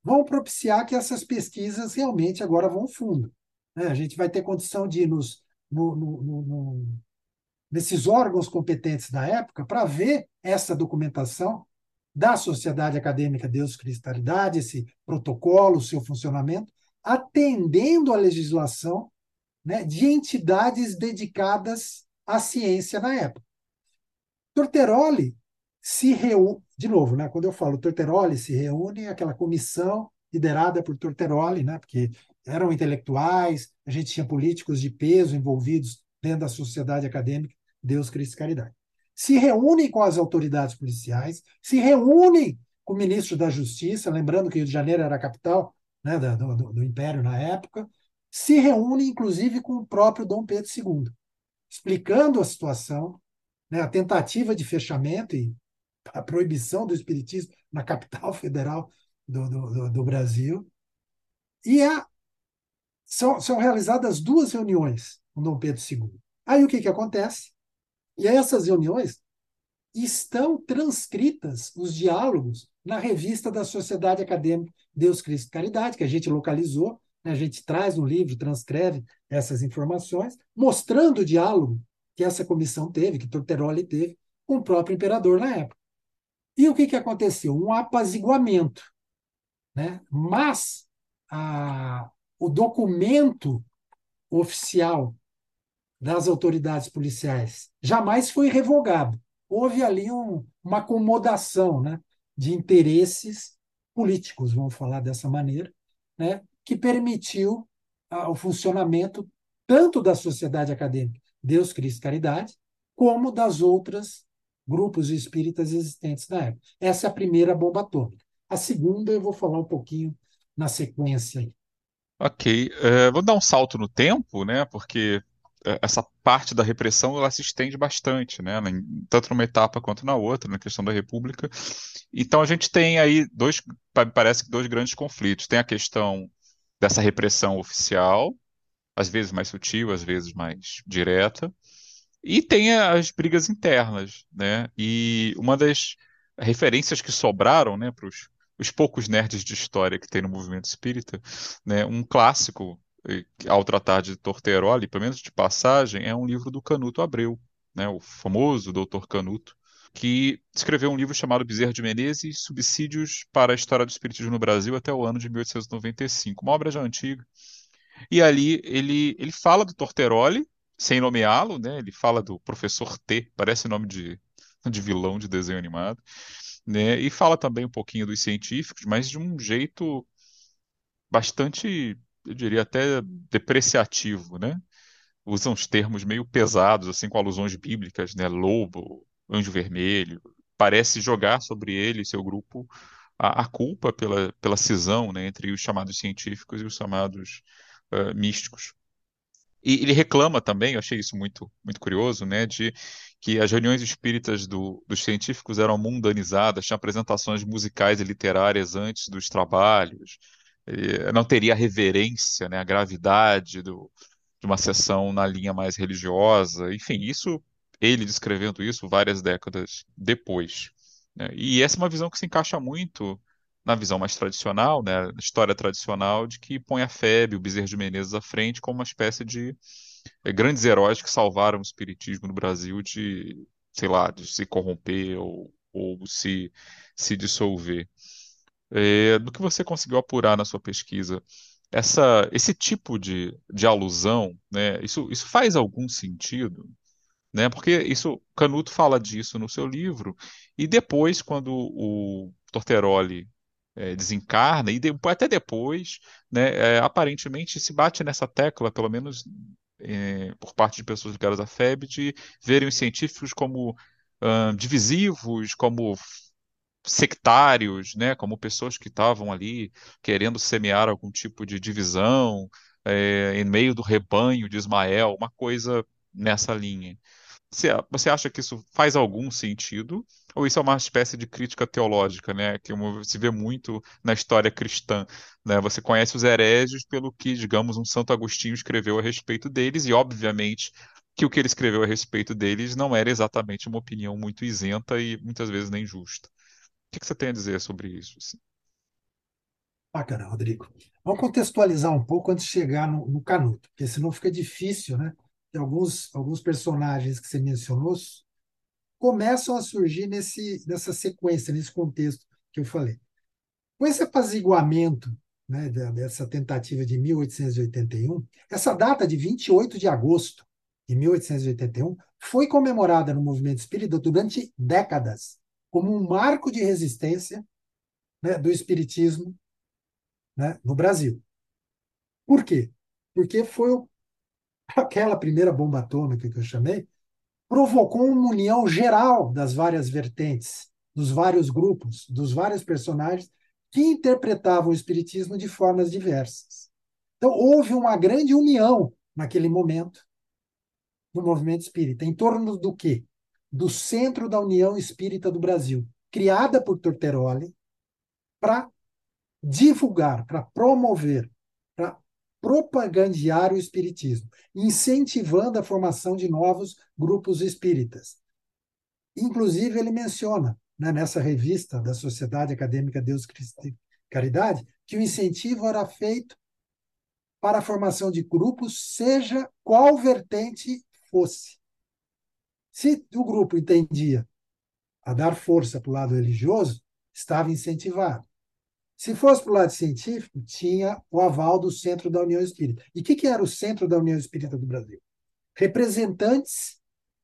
vão propiciar que essas pesquisas realmente agora vão fundo. Né? A gente vai ter condição de ir nos, no, no, no, nesses órgãos competentes da época para ver essa documentação da Sociedade Acadêmica Deus Cristaridade, esse protocolo, seu funcionamento, atendendo à legislação né, de entidades dedicadas à ciência na época. Torteroli se reúne, de novo, né, quando eu falo Torteroli se reúne, aquela comissão liderada por Torteroli, né, porque eram intelectuais, a gente tinha políticos de peso envolvidos dentro da sociedade acadêmica, Deus, Cristo e Caridade. Se reúnem com as autoridades policiais, se reúnem com o ministro da Justiça, lembrando que Rio de Janeiro era a capital né, do, do, do Império na época, se reúnem inclusive com o próprio Dom Pedro II, explicando a situação, né, a tentativa de fechamento e a proibição do espiritismo na capital federal do, do, do Brasil. E a, são, são realizadas duas reuniões com Dom Pedro II. Aí o que, que acontece? E essas reuniões estão transcritas, os diálogos, na revista da Sociedade Acadêmica Deus, Cristo Caridade, que a gente localizou, né? a gente traz no livro, transcreve essas informações, mostrando o diálogo que essa comissão teve, que Torteroli teve, com o próprio imperador na época. E o que, que aconteceu? Um apaziguamento. Né? Mas a, o documento oficial das autoridades policiais jamais foi revogado. Houve ali um, uma acomodação né, de interesses políticos, vamos falar dessa maneira, né, que permitiu ah, o funcionamento tanto da sociedade acadêmica Deus, Cristo Caridade, como das outras grupos espíritas existentes na época. Essa é a primeira bomba atômica. A segunda eu vou falar um pouquinho na sequência. Ok, uh, vou dar um salto no tempo, né? Porque é, essa parte da repressão ela se estende bastante, né? Tanto numa etapa quanto na outra, na questão da República. Então a gente tem aí dois, parece que dois grandes conflitos. Tem a questão dessa repressão oficial, às vezes mais sutil, às vezes mais direta, e tem as brigas internas, né? E uma das referências que sobraram, né, para os os poucos nerds de história que tem no movimento espírita, né, um clássico, ao tratar de Torteroli, pelo menos de passagem, é um livro do Canuto Abreu, né, o famoso doutor Canuto, que escreveu um livro chamado Bezerra de Menezes, Subsídios para a História do Espiritismo no Brasil até o ano de 1895, uma obra já antiga. E ali ele, ele fala do Torteroli, sem nomeá-lo, né? Ele fala do professor T, parece nome de, de vilão de desenho animado, né? E fala também um pouquinho dos científicos, mas de um jeito bastante, eu diria até depreciativo, né? Usam os termos meio pesados, assim, com alusões bíblicas, né? Lobo, anjo vermelho. Parece jogar sobre ele e seu grupo a, a culpa pela, pela cisão, né? Entre os chamados científicos e os chamados uh, místicos. E ele reclama também, eu achei isso muito, muito curioso, né, de que as reuniões espíritas do, dos científicos eram mundanizadas, tinha apresentações musicais e literárias antes dos trabalhos, não teria a reverência, né, a gravidade do, de uma sessão na linha mais religiosa, enfim, isso, ele descrevendo isso várias décadas depois. Né, e essa é uma visão que se encaixa muito na visão mais tradicional, né, história tradicional, de que põe a Febe, o Bezerra de Menezes à frente como uma espécie de é, grandes heróis que salvaram o espiritismo no Brasil de, sei lá, de se corromper ou, ou se, se dissolver. É, do que você conseguiu apurar na sua pesquisa, essa, esse tipo de, de alusão, né, isso, isso faz algum sentido? Né? Porque isso, Canuto fala disso no seu livro, e depois, quando o Torteroli é, desencarna, e de, até depois, né, é, aparentemente se bate nessa tecla, pelo menos é, por parte de pessoas ligadas à FEB, de verem os científicos como uh, divisivos, como sectários, né, como pessoas que estavam ali querendo semear algum tipo de divisão é, em meio do rebanho de Ismael, uma coisa nessa linha. Você, você acha que isso faz algum sentido? Ou isso é uma espécie de crítica teológica, né? Que se vê muito na história cristã, né? Você conhece os hereges pelo que, digamos, um Santo Agostinho escreveu a respeito deles, e obviamente que o que ele escreveu a respeito deles não era exatamente uma opinião muito isenta e muitas vezes nem justa. O que você tem a dizer sobre isso? Assim? Bacana, Rodrigo. Vamos contextualizar um pouco antes de chegar no, no Canuto, porque senão fica difícil, né? Alguns, alguns personagens que você mencionou começam a surgir nesse, nessa sequência, nesse contexto que eu falei. Com esse apaziguamento né, dessa tentativa de 1881, essa data de 28 de agosto de 1881 foi comemorada no movimento espírita durante décadas como um marco de resistência né, do espiritismo né, no Brasil. Por quê? Porque foi o aquela primeira bomba atômica que eu chamei, provocou uma união geral das várias vertentes, dos vários grupos, dos vários personagens que interpretavam o espiritismo de formas diversas. Então, houve uma grande união naquele momento no movimento espírita. Em torno do quê? Do Centro da União Espírita do Brasil, criada por Torteroli para divulgar, para promover, propagandear o espiritismo, incentivando a formação de novos grupos espíritas. Inclusive, ele menciona né, nessa revista da Sociedade Acadêmica Deus Cristo e Caridade que o incentivo era feito para a formação de grupos, seja qual vertente fosse. Se o grupo entendia a dar força para o lado religioso, estava incentivado. Se fosse para o lado científico, tinha o aval do Centro da União Espírita. E o que, que era o Centro da União Espírita do Brasil? Representantes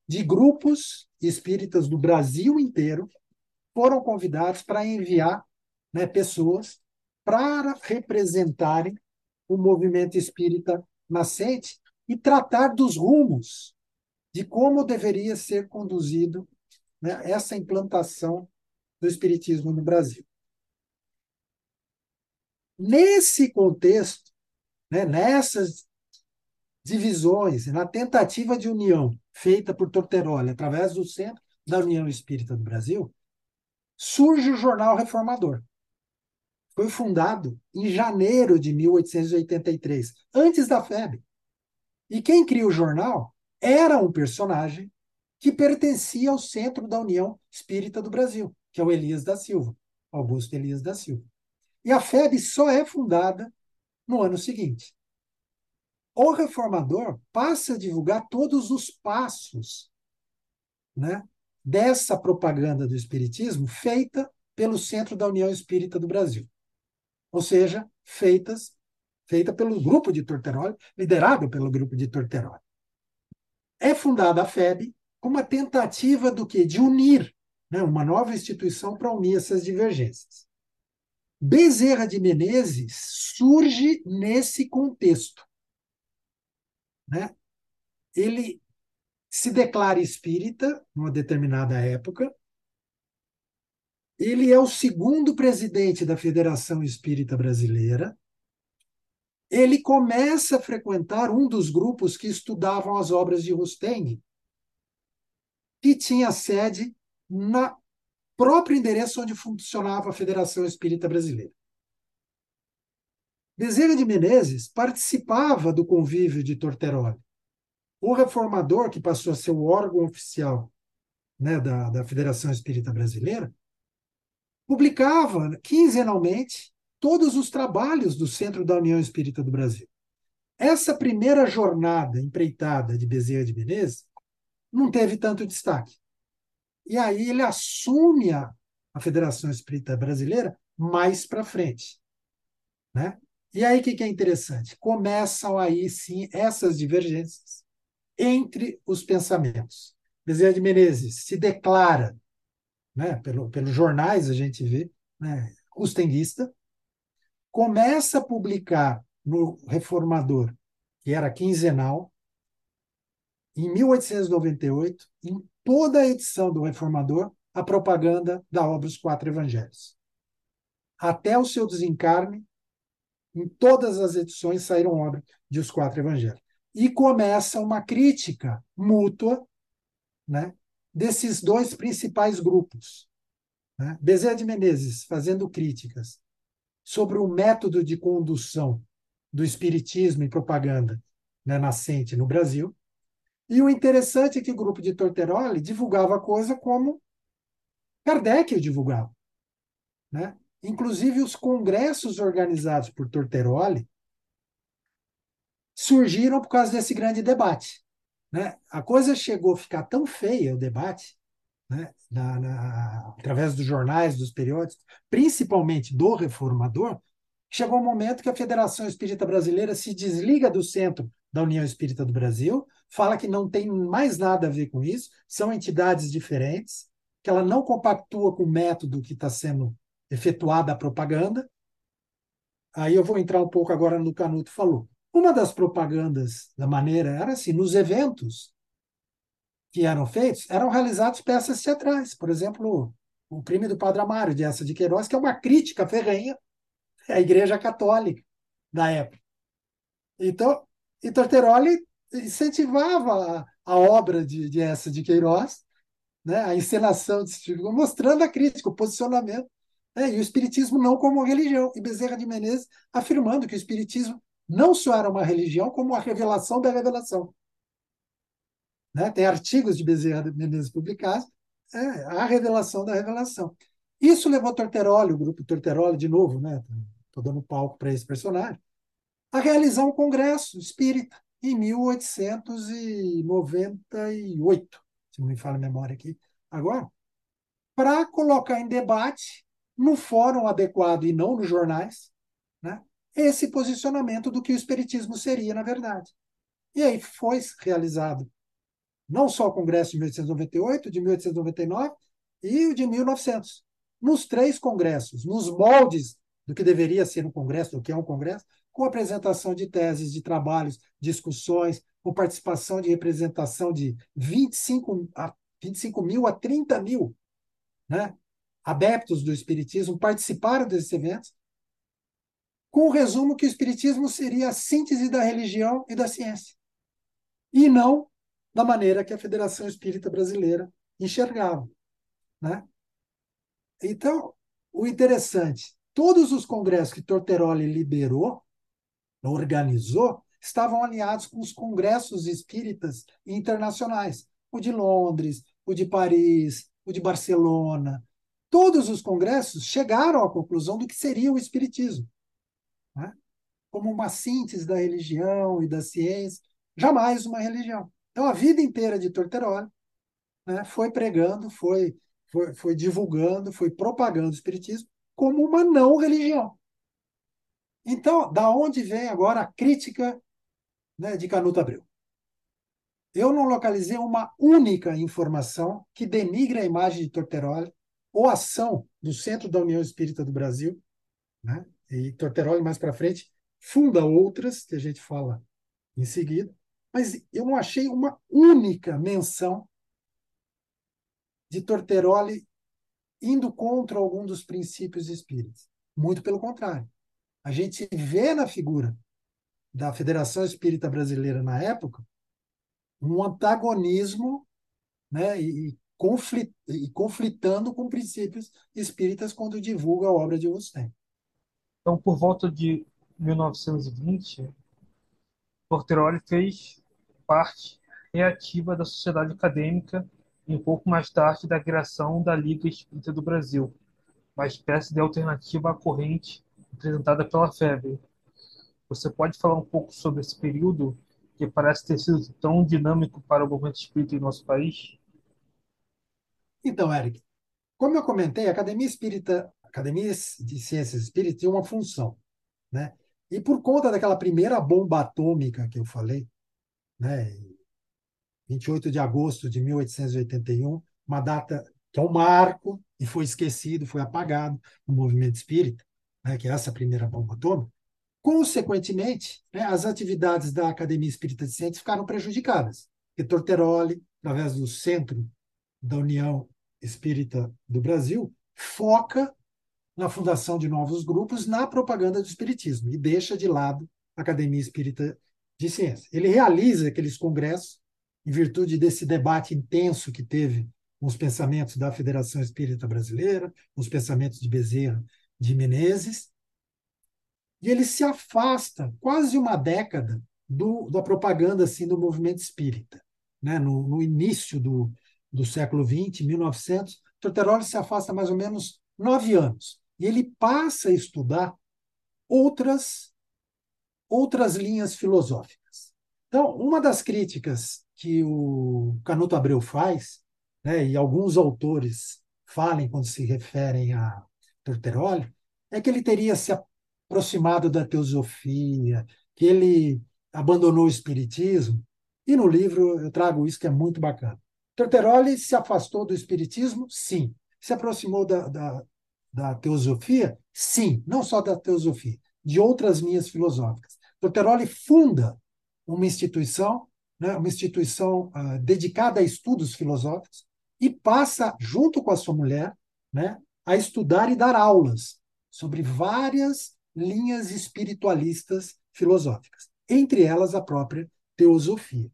de grupos espíritas do Brasil inteiro foram convidados para enviar né, pessoas para representarem o movimento espírita nascente e tratar dos rumos de como deveria ser conduzido né, essa implantação do espiritismo no Brasil. Nesse contexto, né, nessas divisões, na tentativa de união feita por Torteroli através do Centro da União Espírita do Brasil, surge o Jornal Reformador. Foi fundado em janeiro de 1883, antes da FEB. E quem cria o jornal era um personagem que pertencia ao Centro da União Espírita do Brasil, que é o Elias da Silva. Augusto Elias da Silva. E a FEB só é fundada no ano seguinte. O reformador passa a divulgar todos os passos né, dessa propaganda do Espiritismo feita pelo Centro da União Espírita do Brasil. Ou seja, feitas feita pelo grupo de Torteroli, liderado pelo grupo de Torteroli. É fundada a FEB com uma tentativa do que de unir, né, uma nova instituição para unir essas divergências. Bezerra de Menezes surge nesse contexto. Né? Ele se declara espírita numa determinada época. Ele é o segundo presidente da Federação Espírita Brasileira. Ele começa a frequentar um dos grupos que estudavam as obras de Rusteng, que tinha sede na próprio endereço onde funcionava a Federação Espírita Brasileira. Bezerra de Menezes participava do convívio de Torteroli. O reformador, que passou a ser o órgão oficial né, da, da Federação Espírita Brasileira, publicava quinzenalmente todos os trabalhos do Centro da União Espírita do Brasil. Essa primeira jornada empreitada de Bezerra de Menezes não teve tanto destaque. E aí ele assume a, a Federação Espírita Brasileira mais para frente. Né? E aí o que, que é interessante? Começam aí sim essas divergências entre os pensamentos. Bezerra de Menezes se declara, né, pelo, pelos jornais a gente vê, né, custenguista, começa a publicar no Reformador, que era quinzenal, em 1898, em toda a edição do Reformador a propaganda da obra Os Quatro Evangelhos. Até o seu desencarne, em todas as edições saíram obras de Os Quatro Evangelhos. E começa uma crítica mútua né, desses dois principais grupos. Né? Bezerra de Menezes fazendo críticas sobre o método de condução do espiritismo e propaganda né, nascente no Brasil, e o interessante é que o grupo de Torteroli divulgava a coisa como Kardec o divulgava. Né? Inclusive, os congressos organizados por Torteroli surgiram por causa desse grande debate. Né? A coisa chegou a ficar tão feia, o debate, né? na, na, através dos jornais, dos periódicos, principalmente do reformador, chegou um momento que a Federação Espírita Brasileira se desliga do centro da União Espírita do Brasil fala que não tem mais nada a ver com isso, são entidades diferentes, que ela não compactua com o método que está sendo efetuada a propaganda. Aí eu vou entrar um pouco agora no Canuto falou. Uma das propagandas da maneira era assim, nos eventos que eram feitos, eram realizados peças teatrais. Por exemplo, o crime do Padre Amário, de Essa de Queiroz, que é uma crítica ferrenha à Igreja Católica da época. Então, e Torteroli incentivava a, a obra de, de essa de Queiroz, né, a encenação desse tipo, mostrando a crítica, o posicionamento, né, e o espiritismo não como religião. E Bezerra de Menezes afirmando que o espiritismo não só era uma religião, como a revelação da revelação. Né? Tem artigos de Bezerra de Menezes publicados, é, a revelação da revelação. Isso levou Torteroli, o grupo Torteroli, de novo, né? Estou dando palco para esse personagem, a realizar um congresso espírita em 1898, se não me falha a memória aqui agora, para colocar em debate, no fórum adequado e não nos jornais, né, esse posicionamento do que o espiritismo seria, na verdade. E aí foi realizado não só o Congresso de 1898, de 1899 e o de 1900. Nos três congressos, nos moldes do que deveria ser um congresso, do que é um congresso, com apresentação de teses, de trabalhos, discussões, com participação de representação de 25, a 25 mil a 30 mil né, adeptos do Espiritismo participaram desses eventos, com o resumo que o Espiritismo seria a síntese da religião e da ciência, e não da maneira que a Federação Espírita Brasileira enxergava. Né? Então, o interessante, todos os congressos que Torteroli liberou, organizou estavam alinhados com os congressos espíritas internacionais, o de Londres, o de Paris, o de Barcelona. todos os congressos chegaram à conclusão do que seria o Espiritismo, né? como uma síntese da religião e da ciência, jamais uma religião. Então, a vida inteira de Torteroli né, foi pregando, foi, foi, foi divulgando, foi propagando o Espiritismo como uma não religião. Então, da onde vem agora a crítica né, de Canuto Abreu? Eu não localizei uma única informação que denigre a imagem de Torteroli ou ação do Centro da União Espírita do Brasil, né? e Torteroli mais para frente funda outras, que a gente fala em seguida, mas eu não achei uma única menção de Torteroli indo contra algum dos princípios espíritas. Muito pelo contrário. A gente vê na figura da Federação Espírita Brasileira na época um antagonismo né, e, conflit, e conflitando com princípios espíritas quando divulga a obra de Rustem. Então, por volta de 1920, Porteroli fez parte reativa da sociedade acadêmica e um pouco mais tarde da criação da Liga Espírita do Brasil, uma espécie de alternativa à corrente apresentada pela FEB. Você pode falar um pouco sobre esse período que parece ter sido tão dinâmico para o movimento espírita em nosso país? Então, Eric, como eu comentei, a Academia Espírita, Academia de Ciências Espíritas tem uma função, né? E por conta daquela primeira bomba atômica que eu falei, né, 28 de agosto de 1881, uma data que é um marco e foi esquecido, foi apagado no movimento espírita, né, que é essa primeira bomba atômica. Consequentemente, né, as atividades da Academia Espírita de Ciências ficaram prejudicadas, porque Torteroli, através do Centro da União Espírita do Brasil, foca na fundação de novos grupos na propaganda do espiritismo e deixa de lado a Academia Espírita de Ciências. Ele realiza aqueles congressos em virtude desse debate intenso que teve com os pensamentos da Federação Espírita Brasileira, com os pensamentos de Bezerra de Menezes, e ele se afasta quase uma década do, da propaganda assim do movimento espírita. Né? No, no início do, do século XX, 1900, Torteroli se afasta mais ou menos nove anos. E ele passa a estudar outras, outras linhas filosóficas. Então, uma das críticas que o Canuto Abreu faz, né, e alguns autores falem quando se referem a Torteroli, é que ele teria se aproximado da teosofia, que ele abandonou o espiritismo, e no livro eu trago isso que é muito bacana. Torteroli se afastou do espiritismo? Sim. Se aproximou da, da, da teosofia? Sim. Não só da teosofia, de outras linhas filosóficas. Torteroli funda uma instituição né, uma instituição uh, dedicada a estudos filosóficos, e passa, junto com a sua mulher, né, a estudar e dar aulas sobre várias linhas espiritualistas filosóficas, entre elas a própria teosofia.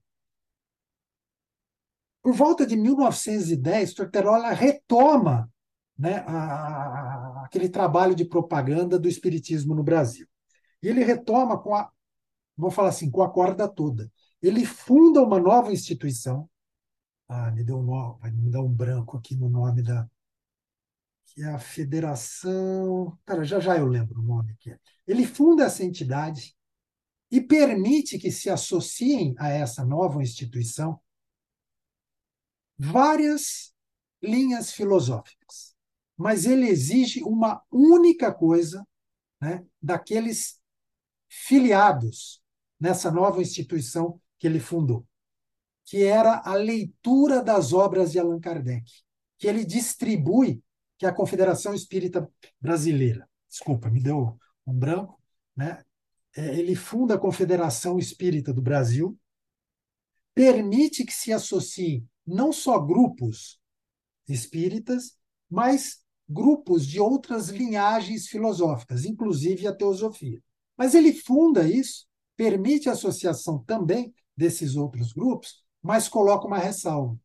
Por volta de 1910, Torterola retoma né, a, aquele trabalho de propaganda do espiritismo no Brasil. E ele retoma com a, vou falar assim, com a corda toda. Ele funda uma nova instituição. Ah, me deu um nome, me dá um branco aqui no nome da que é a Federação. Cara, já já eu lembro o nome é. Ele funda essa entidade e permite que se associem a essa nova instituição várias linhas filosóficas. Mas ele exige uma única coisa né, daqueles filiados nessa nova instituição que ele fundou, que era a leitura das obras de Allan Kardec, que ele distribui, que é a Confederação Espírita Brasileira. Desculpa, me deu um branco, né? É, ele funda a Confederação Espírita do Brasil, permite que se associem não só grupos espíritas, mas grupos de outras linhagens filosóficas, inclusive a teosofia. Mas ele funda isso, permite a associação também desses outros grupos, mas coloca uma ressalva.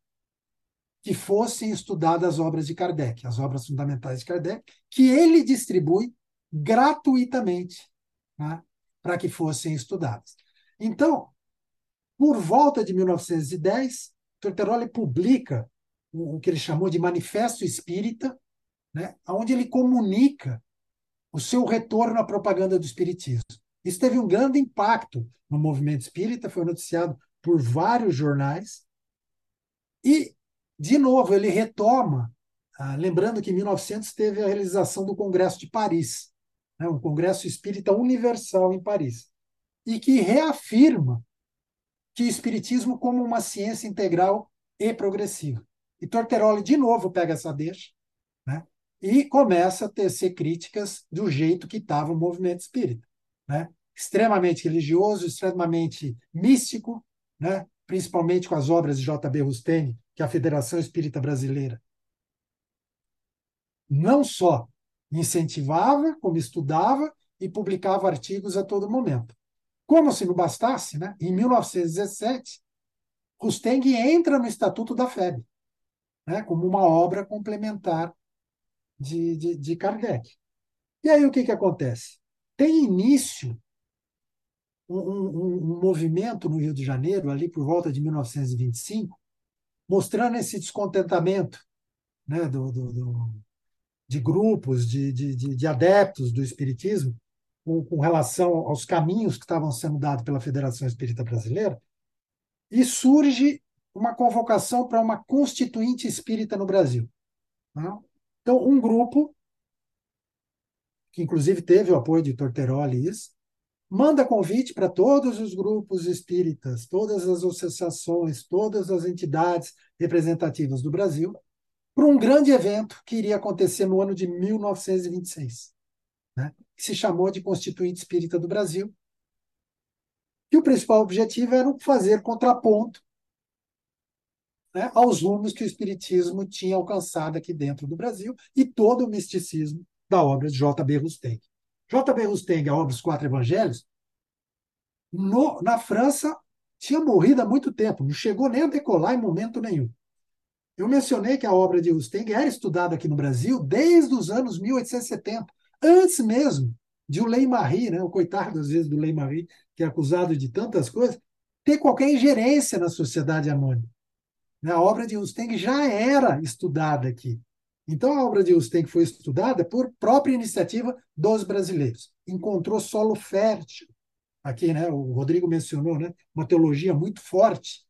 Que fossem estudadas as obras de Kardec, as obras fundamentais de Kardec, que ele distribui gratuitamente né, para que fossem estudadas. Então, por volta de 1910, Torteroli publica o que ele chamou de Manifesto Espírita, né, onde ele comunica o seu retorno à propaganda do espiritismo. Isso teve um grande impacto no movimento espírita, foi noticiado por vários jornais. E, de novo, ele retoma, ah, lembrando que em 1900 teve a realização do Congresso de Paris, né, um Congresso Espírita Universal em Paris, e que reafirma que o Espiritismo como uma ciência integral e progressiva. E Torteroli, de novo, pega essa deixa né, e começa a tecer críticas do jeito que estava o movimento espírita. Né? Extremamente religioso, extremamente místico, né? principalmente com as obras de J.B. Rusteni, que a Federação Espírita Brasileira não só incentivava, como estudava e publicava artigos a todo momento. Como se não bastasse, né? em 1917, Rusteng entra no Estatuto da FEB, né? como uma obra complementar de, de, de Kardec. E aí o que, que acontece? Tem início um, um, um, movimento no Rio de Janeiro, ali por volta de 1925, mostrando esse descontentamento né, do, do, do de grupos, de, de, de, adeptos do Espiritismo, com, com, relação aos caminhos que estavam sendo dados pela Federação Espírita Brasileira, e surge uma convocação para uma constituinte espírita no Brasil. Né? Então, um grupo, que inclusive teve o apoio de Torteroli, isso, manda convite para todos os grupos espíritas, todas as associações, todas as entidades representativas do Brasil, para um grande evento que iria acontecer no ano de 1926, né? que se chamou de Constituinte Espírita do Brasil. E o principal objetivo era fazer contraponto né, aos rumos que o Espiritismo tinha alcançado aqui dentro do Brasil e todo o misticismo da obra de J.B. Rusteng. J.B. Rusteng, a obra dos Quatro Evangelhos, no, na França tinha morrido há muito tempo, não chegou nem a decolar em momento nenhum. Eu mencionei que a obra de Rusteng era estudada aqui no Brasil desde os anos 1870, antes mesmo de o Lei-Marie, né, o coitado às vezes do Lei-Marie, que é acusado de tantas coisas, ter qualquer ingerência na sociedade anônima. Né, a obra de Rusteng já era estudada aqui. Então, a obra de Rusteng foi estudada por própria iniciativa dos brasileiros. Encontrou solo fértil. Aqui, né, o Rodrigo mencionou, né, uma teologia muito forte,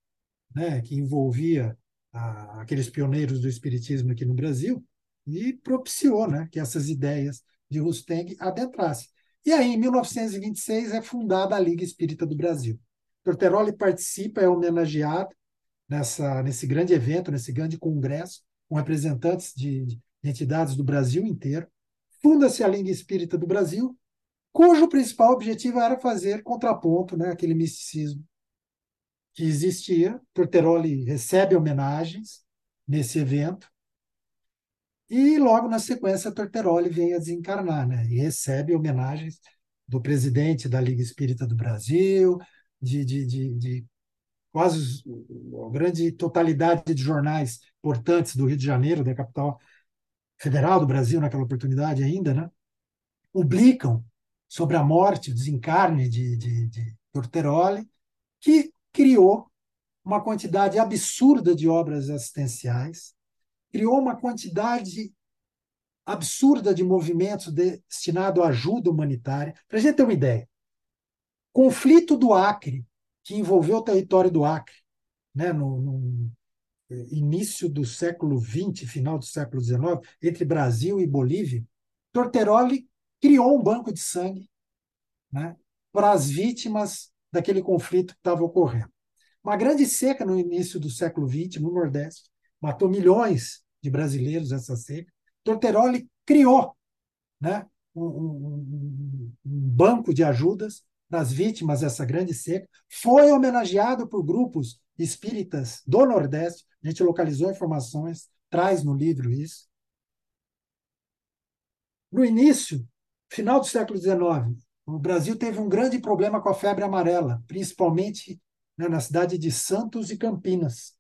né, que envolvia a, aqueles pioneiros do espiritismo aqui no Brasil e propiciou né, que essas ideias de Rusteng adentrassem. E aí, em 1926, é fundada a Liga Espírita do Brasil. Torteroli participa, é homenageado nessa, nesse grande evento, nesse grande congresso, com representantes de, de entidades do Brasil inteiro. Funda-se a Liga Espírita do Brasil, cujo principal objetivo era fazer contraponto né, àquele misticismo que existia. Torteroli recebe homenagens nesse evento. E logo na sequência, Torteroli vem a desencarnar, né? E recebe homenagens do presidente da Liga Espírita do Brasil, de, de, de, de quase a grande totalidade de jornais importantes do Rio de Janeiro, da capital federal do Brasil, naquela oportunidade ainda, né? publicam sobre a morte, o desencarne de, de, de Torteroli, que criou uma quantidade absurda de obras assistenciais, criou uma quantidade absurda de movimentos destinados à ajuda humanitária. Para a gente ter uma ideia, conflito do Acre, que envolveu o território do Acre, né, no, no início do século XX, final do século XIX, entre Brasil e Bolívia, Torteroli criou um banco de sangue né, para as vítimas daquele conflito que estava ocorrendo. Uma grande seca no início do século XX, no Nordeste, matou milhões de brasileiros essa seca. Torteroli criou né, um, um, um banco de ajudas das vítimas dessa grande seca, foi homenageado por grupos espíritas do Nordeste, a gente localizou informações, traz no livro isso. No início, final do século XIX, o Brasil teve um grande problema com a febre amarela, principalmente né, na cidade de Santos e Campinas.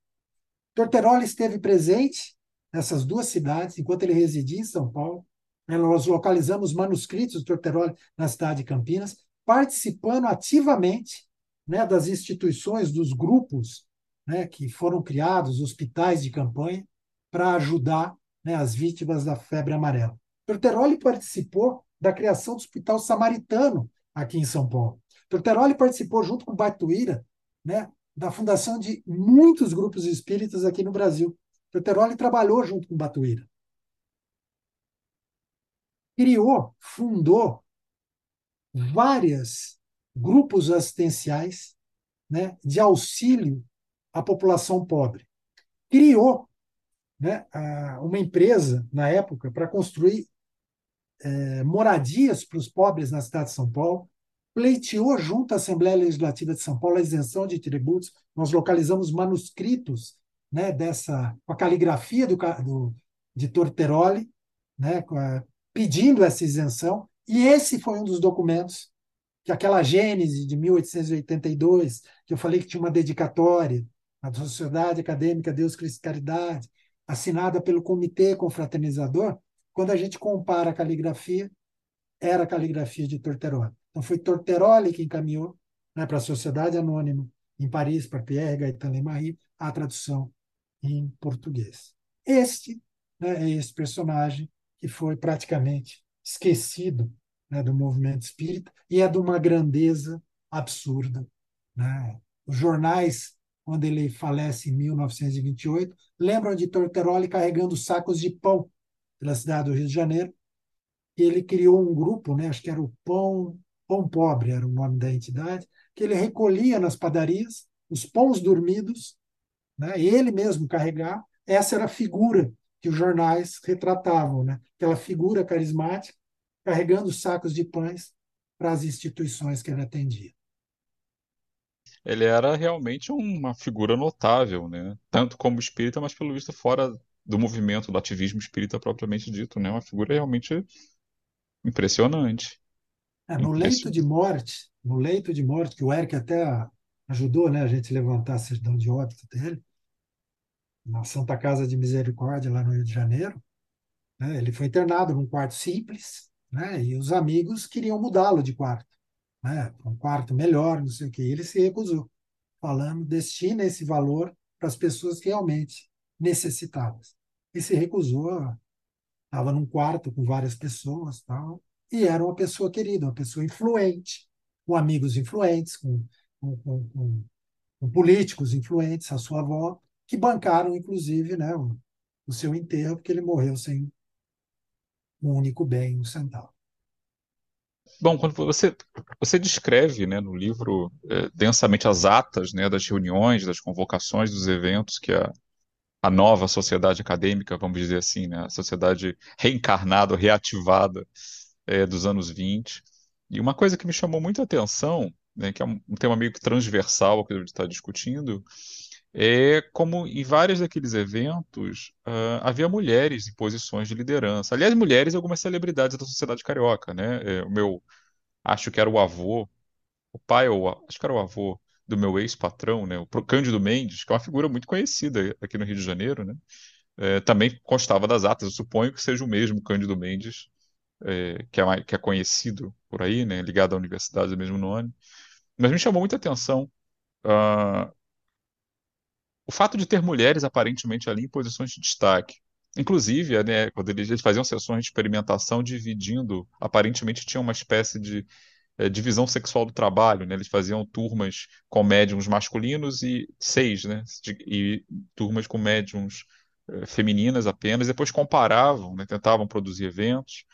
Torteroli esteve presente nessas duas cidades, enquanto ele residia em São Paulo. Né, nós localizamos manuscritos do Torteroli na cidade de Campinas, participando ativamente né, das instituições, dos grupos né, que foram criados, hospitais de campanha, para ajudar né, as vítimas da febre amarela. Torteroli participou da criação do Hospital Samaritano aqui em São Paulo. Torteroli participou, junto com Batuíra, né, da fundação de muitos grupos espíritas aqui no Brasil. Torteroli trabalhou junto com Batuíra. Criou, fundou vários grupos assistenciais né, de auxílio à população pobre. Criou né, uma empresa, na época, para construir é, moradias para os pobres na cidade de São Paulo, pleiteou junto à Assembleia Legislativa de São Paulo a isenção de tributos. Nós localizamos manuscritos né, dessa, com a caligrafia do, do, de Torteroli, né, a, pedindo essa isenção, e esse foi um dos documentos que aquela Gênese de 1882, que eu falei que tinha uma dedicatória à Sociedade Acadêmica Deus, Cristo Caridade, assinada pelo Comitê Confraternizador, quando a gente compara a caligrafia, era a caligrafia de Torteroli. Então foi Torteroli que encaminhou né, para a Sociedade Anônima em Paris, para Pierre Gaetan Lemarie, a tradução em português. Este né, é esse personagem que foi praticamente esquecido né, do movimento espírita e é de uma grandeza absurda. Né? Os jornais, quando ele falece em 1928, lembram de Torteroli carregando sacos de pão pela cidade do Rio de Janeiro. Ele criou um grupo, né, acho que era o Pão, pão Pobre, era o nome da entidade, que ele recolhia nas padarias os pães dormidos, né, ele mesmo carregar. Essa era a figura que os jornais retratavam, né? aquela figura carismática carregando sacos de pães para as instituições que ele atendia. Ele era realmente uma figura notável, né? Tanto como espírita, mas pelo visto fora do movimento do ativismo espírita propriamente dito, né? Uma figura realmente impressionante. É, no leito de morte, no leito de morte, que o Eric até ajudou, né, a gente levantar a certidão de óbito dele, na Santa Casa de Misericórdia, lá no Rio de Janeiro, né, ele foi internado num quarto simples, né? E os amigos queriam mudá-lo de quarto, né? Um quarto melhor, não sei o quê. E ele se recusou, falando: destina esse valor para as pessoas realmente necessitavam. E se recusou, estava num quarto com várias pessoas, tal, e era uma pessoa querida, uma pessoa influente, com amigos influentes, com, com, com, com políticos influentes, a sua avó, que bancaram, inclusive, né, o, o seu enterro, porque ele morreu sem um único bem, um centavo. Bom, quando você, você descreve né, no livro é, densamente as atas né, das reuniões, das convocações, dos eventos que a, a nova sociedade acadêmica, vamos dizer assim, né, a sociedade reencarnada, reativada é, dos anos 20. E uma coisa que me chamou muito a atenção, né, que é um tema meio que transversal ao que a gente está discutindo, é como em vários daqueles eventos uh, havia mulheres em posições de liderança. Aliás, mulheres e algumas celebridades da sociedade carioca, né? É, o meu, acho que era o avô, o pai ou acho que era o avô do meu ex-patrão, né? O Cândido Mendes, que é uma figura muito conhecida aqui no Rio de Janeiro, né? É, também constava das atas. Eu suponho que seja o mesmo Cândido Mendes, é, que, é, que é conhecido por aí, né? Ligado à universidade do mesmo nome. Mas me chamou muita atenção uh, o fato de ter mulheres aparentemente ali em posições de destaque. Inclusive, né, quando eles faziam sessões de experimentação dividindo, aparentemente tinha uma espécie de é, divisão sexual do trabalho, né? Eles faziam turmas com médiums masculinos e seis, né? E turmas com médiums é, femininas apenas, depois comparavam, né? tentavam produzir eventos.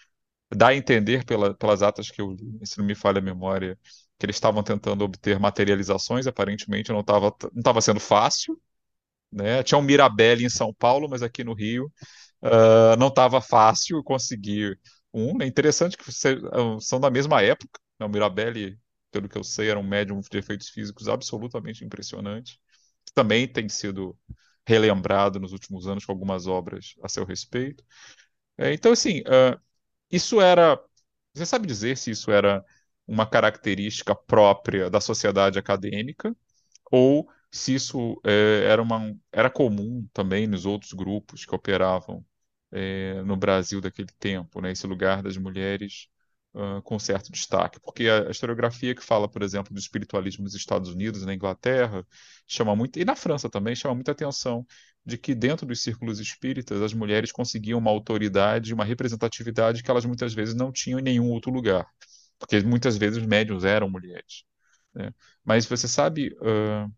Dá a entender pela, pelas atas que eu li, se não me falha a memória, que eles estavam tentando obter materializações, aparentemente não estava não sendo fácil, né? Tinha um Mirabelli em São Paulo, mas aqui no Rio uh, não estava fácil conseguir um. É interessante que são da mesma época. Né? O Mirabelli, pelo que eu sei, era um médium de efeitos físicos absolutamente impressionante, também tem sido relembrado nos últimos anos com algumas obras a seu respeito. É, então, assim, uh, isso era. Você sabe dizer se isso era uma característica própria da sociedade acadêmica ou se isso é, era, uma, era comum também nos outros grupos que operavam é, no Brasil daquele tempo, né? Esse lugar das mulheres uh, com certo destaque, porque a historiografia que fala, por exemplo, do espiritualismo nos Estados Unidos na Inglaterra chama muito, e na França também chama muita atenção de que dentro dos círculos espíritas as mulheres conseguiam uma autoridade, uma representatividade que elas muitas vezes não tinham em nenhum outro lugar, porque muitas vezes os médiums eram mulheres. Né? Mas você sabe uh,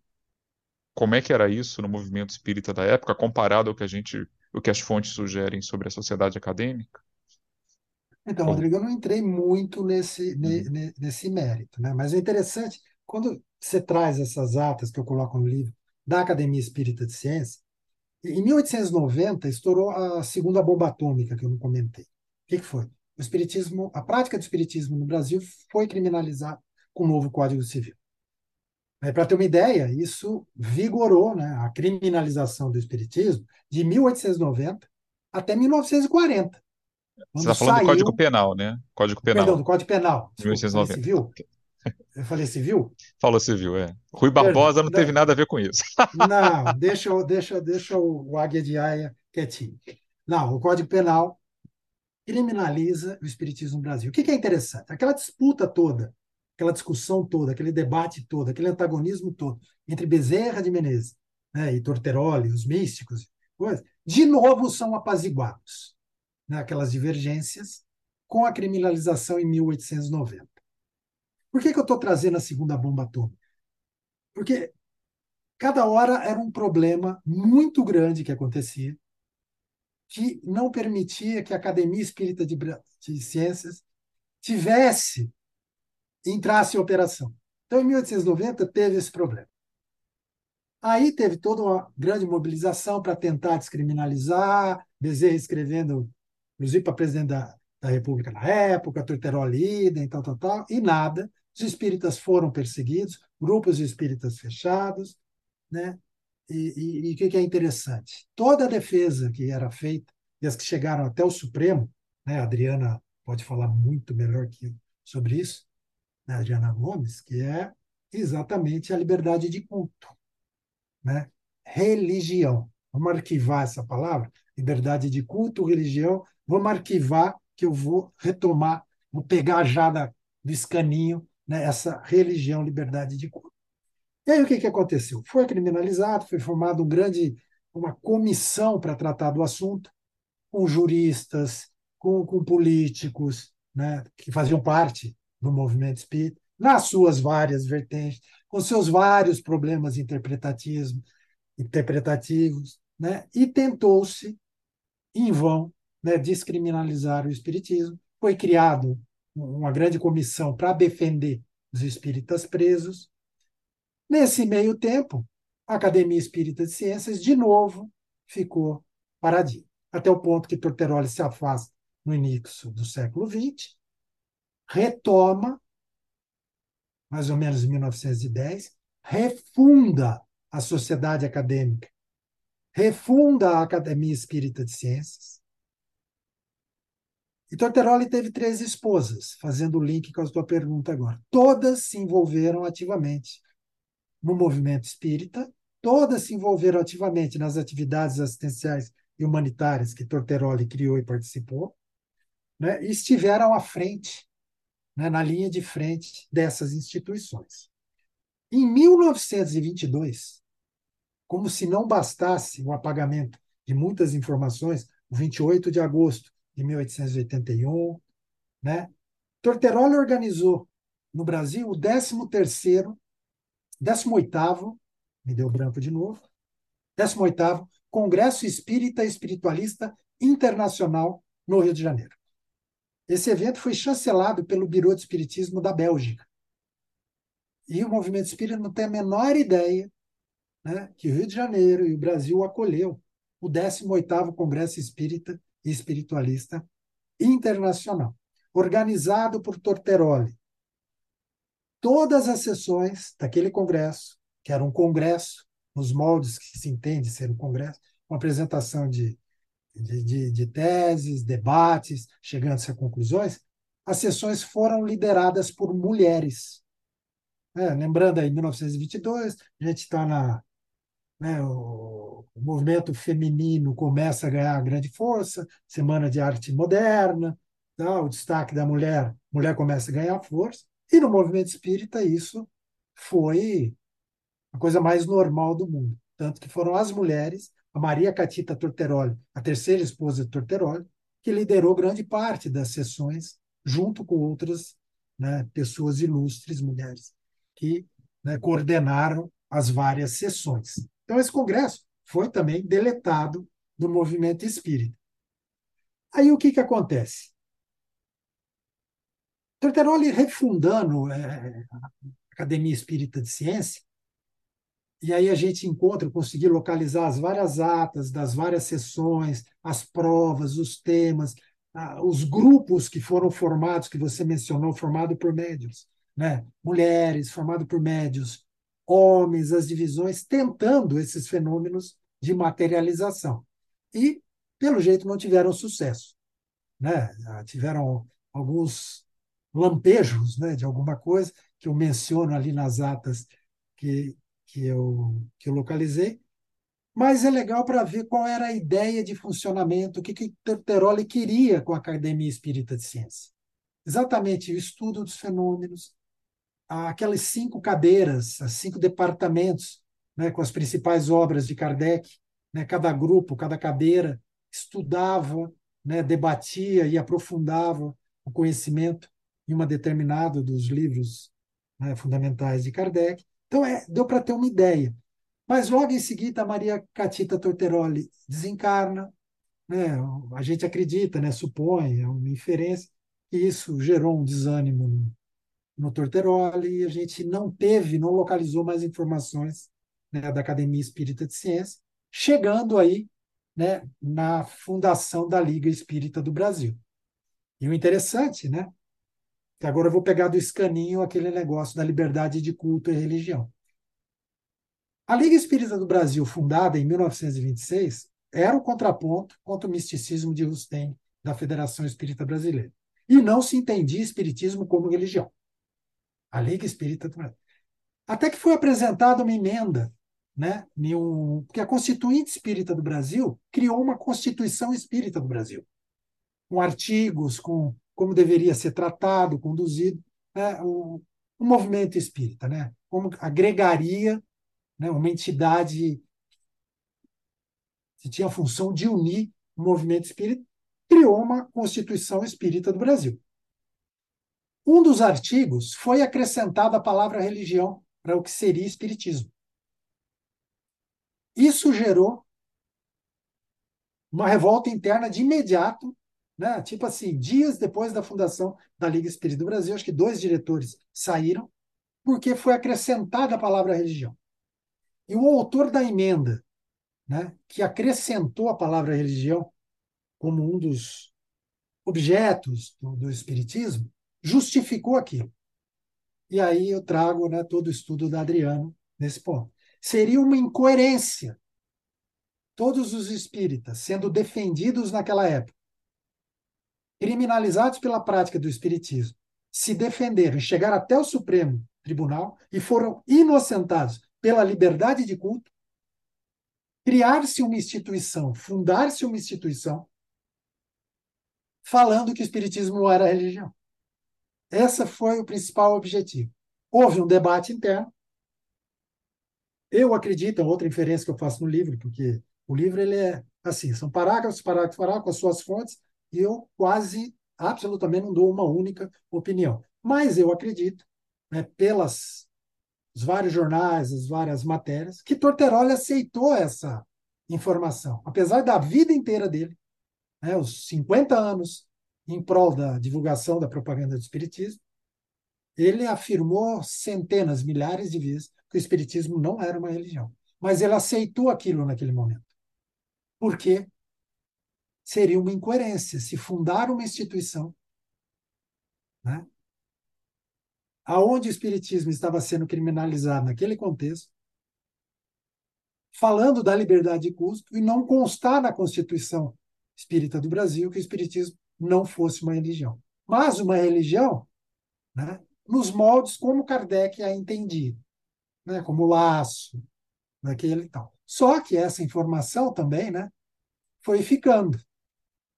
como é que era isso no movimento espírita da época, comparado ao que a gente, o que as fontes sugerem sobre a sociedade acadêmica? Então, Rodrigo, eu não entrei muito nesse, uhum. nesse mérito, né? Mas o interessante, quando você traz essas atas que eu coloco no livro da Academia Espírita de Ciência, em 1890 estourou a segunda bomba atômica que eu não comentei. O que, que foi? O espiritismo, a prática do espiritismo no Brasil foi criminalizada com o novo Código Civil. Para ter uma ideia, isso vigorou né, a criminalização do espiritismo de 1890 até 1940. Você está falando saiu... do Código Penal, né? Código Penal. Perdão, do Código Penal. Desculpa, 1990. Civil? Eu falei civil? Falou civil, é. Rui Barbosa não teve nada a ver com isso. Não, deixa, deixa, deixa o Águia de Aia quietinho. Não, o Código Penal criminaliza o espiritismo no Brasil. O que é interessante? Aquela disputa toda, aquela discussão toda, aquele debate todo, aquele antagonismo todo entre Bezerra de Menezes né, e Torteroli, os místicos, de novo são apaziguados né, aquelas divergências com a criminalização em 1890. Por que, que eu estou trazendo a segunda bomba atômica? Porque cada hora era um problema muito grande que acontecia, que não permitia que a Academia Espírita de, de Ciências tivesse, entrasse em operação. Então, em 1890, teve esse problema. Aí teve toda uma grande mobilização para tentar descriminalizar, Bezerra escrevendo inclusive para presidente da, da República na época, Torteroli idem, tal, tal, tal, e nada. Os espíritas foram perseguidos, grupos de espíritas fechados, né? E, o que, que é interessante? Toda a defesa que era feita, e as que chegaram até o Supremo, né? A Adriana pode falar muito melhor que eu sobre isso, né? a Adriana Gomes, que é exatamente a liberdade de culto, né? Religião. Vamos arquivar essa palavra, liberdade de culto, religião, vamos arquivar, que eu vou retomar, vou pegar já da, do escaninho né, essa religião, liberdade de culto. E aí o que, que aconteceu? Foi criminalizado, foi formada um grande, uma comissão para tratar do assunto, com juristas, com, com políticos, né, que faziam parte do movimento espírita, nas suas várias vertentes, com seus vários problemas interpretativos, né, e tentou-se, em vão, né, descriminalizar o espiritismo. Foi criado uma grande comissão para defender os espíritas presos. Nesse meio tempo, a Academia Espírita de Ciências, de novo, ficou paradinha, até o ponto que Torteroli se afasta no início do século XX, retoma, mais ou menos em 1910, refunda a sociedade acadêmica, refunda a Academia Espírita de Ciências, e Torteroli teve três esposas, fazendo o link com a sua pergunta agora. Todas se envolveram ativamente no movimento espírita, todas se envolveram ativamente nas atividades assistenciais e humanitárias que Torteroli criou e participou, né, e estiveram à frente, né, na linha de frente dessas instituições. Em 1922, como se não bastasse o apagamento de muitas informações, o 28 de agosto de 1881, né? Torteroli organizou no Brasil o 13º, 18º, me deu branco de novo, 18º Congresso Espírita Espiritualista Internacional no Rio de Janeiro. Esse evento foi chancelado pelo Biro de Espiritismo da Bélgica. E o movimento espírita não tem a menor ideia né, que o Rio de Janeiro e o Brasil acolheu o 18º Congresso Espírita e espiritualista internacional, organizado por Torteroli. Todas as sessões daquele congresso, que era um congresso, nos moldes que se entende ser um congresso, uma apresentação de, de, de, de teses, debates, chegando-se a conclusões, as sessões foram lideradas por mulheres. É, lembrando aí, 1922, a gente está na né, o, o, movimento feminino começa a ganhar grande força, Semana de Arte Moderna, dá o destaque da mulher, mulher começa a ganhar força, e no movimento espírita isso foi a coisa mais normal do mundo. Tanto que foram as mulheres, a Maria Catita Torteroli, a terceira esposa de Torteroli, que liderou grande parte das sessões, junto com outras né, pessoas ilustres, mulheres, que né, coordenaram as várias sessões. Então, esse congresso foi também deletado do movimento espírita. Aí o que, que acontece? Torteroli refundando é, a Academia Espírita de Ciência, e aí a gente encontra, conseguir localizar as várias atas das várias sessões, as provas, os temas, os grupos que foram formados, que você mencionou, formado por médios, né? mulheres, formado por médios, homens, as divisões, tentando esses fenômenos de materialização. E, pelo jeito, não tiveram sucesso. Né? Tiveram alguns lampejos né, de alguma coisa, que eu menciono ali nas atas que, que, eu, que eu localizei, mas é legal para ver qual era a ideia de funcionamento, o que, que Terteroli queria com a Academia Espírita de Ciência. Exatamente o estudo dos fenômenos, aquelas cinco cadeiras, os cinco departamentos, né, com as principais obras de Kardec, né, cada grupo, cada cadeira estudava, né, debatia e aprofundava o conhecimento em uma determinada dos livros né, fundamentais de Kardec. Então, é, deu para ter uma ideia. Mas logo em seguida, a Maria Catita Torteroli desencarna. Né? A gente acredita, né? supõe, é uma inferência, que isso gerou um desânimo no, no Torteroli e a gente não teve, não localizou mais informações né, da Academia Espírita de Ciência, chegando aí né, na fundação da Liga Espírita do Brasil. E o interessante, né, agora eu vou pegar do escaninho aquele negócio da liberdade de culto e religião. A Liga Espírita do Brasil, fundada em 1926, era o contraponto contra o misticismo de Rustem, da Federação Espírita Brasileira. E não se entendia espiritismo como religião. A Liga Espírita do Brasil. Até que foi apresentada uma emenda, né, um, porque a Constituinte Espírita do Brasil criou uma Constituição Espírita do Brasil, com artigos, com como deveria ser tratado, conduzido, né, o, o movimento espírita, né, como agregaria né, uma entidade que tinha a função de unir o movimento espírita, criou uma Constituição Espírita do Brasil. Um dos artigos foi acrescentada a palavra religião para o que seria espiritismo. Isso gerou uma revolta interna de imediato, né? tipo assim, dias depois da fundação da Liga Espírita do Brasil, acho que dois diretores saíram, porque foi acrescentada a palavra religião. E o autor da emenda, né, que acrescentou a palavra religião como um dos objetos do, do Espiritismo, justificou aquilo. E aí eu trago né, todo o estudo da Adriano nesse ponto. Seria uma incoerência todos os espíritas sendo defendidos naquela época, criminalizados pela prática do espiritismo, se defenderam, chegaram até o Supremo Tribunal e foram inocentados pela liberdade de culto, criar-se uma instituição, fundar-se uma instituição, falando que o Espiritismo não era religião. Esse foi o principal objetivo. Houve um debate interno. Eu acredito, é outra inferência que eu faço no livro, porque o livro ele é assim, são parágrafos, parágrafos, parágrafos, com as suas fontes, e eu quase, absolutamente não dou uma única opinião. Mas eu acredito, né, pelas os vários jornais, as várias matérias, que Torteroli aceitou essa informação, apesar da vida inteira dele, né, os 50 anos em prol da divulgação da propaganda do espiritismo, ele afirmou centenas, milhares de vezes que o espiritismo não era uma religião, mas ele aceitou aquilo naquele momento. Porque seria uma incoerência se fundar uma instituição né, aonde o espiritismo estava sendo criminalizado naquele contexto, falando da liberdade de culto e não constar na Constituição Espírita do Brasil que o espiritismo não fosse uma religião, mas uma religião, né, nos moldes como Kardec a entendia, né, como laço, naquele tal. Só que essa informação também, né, foi ficando.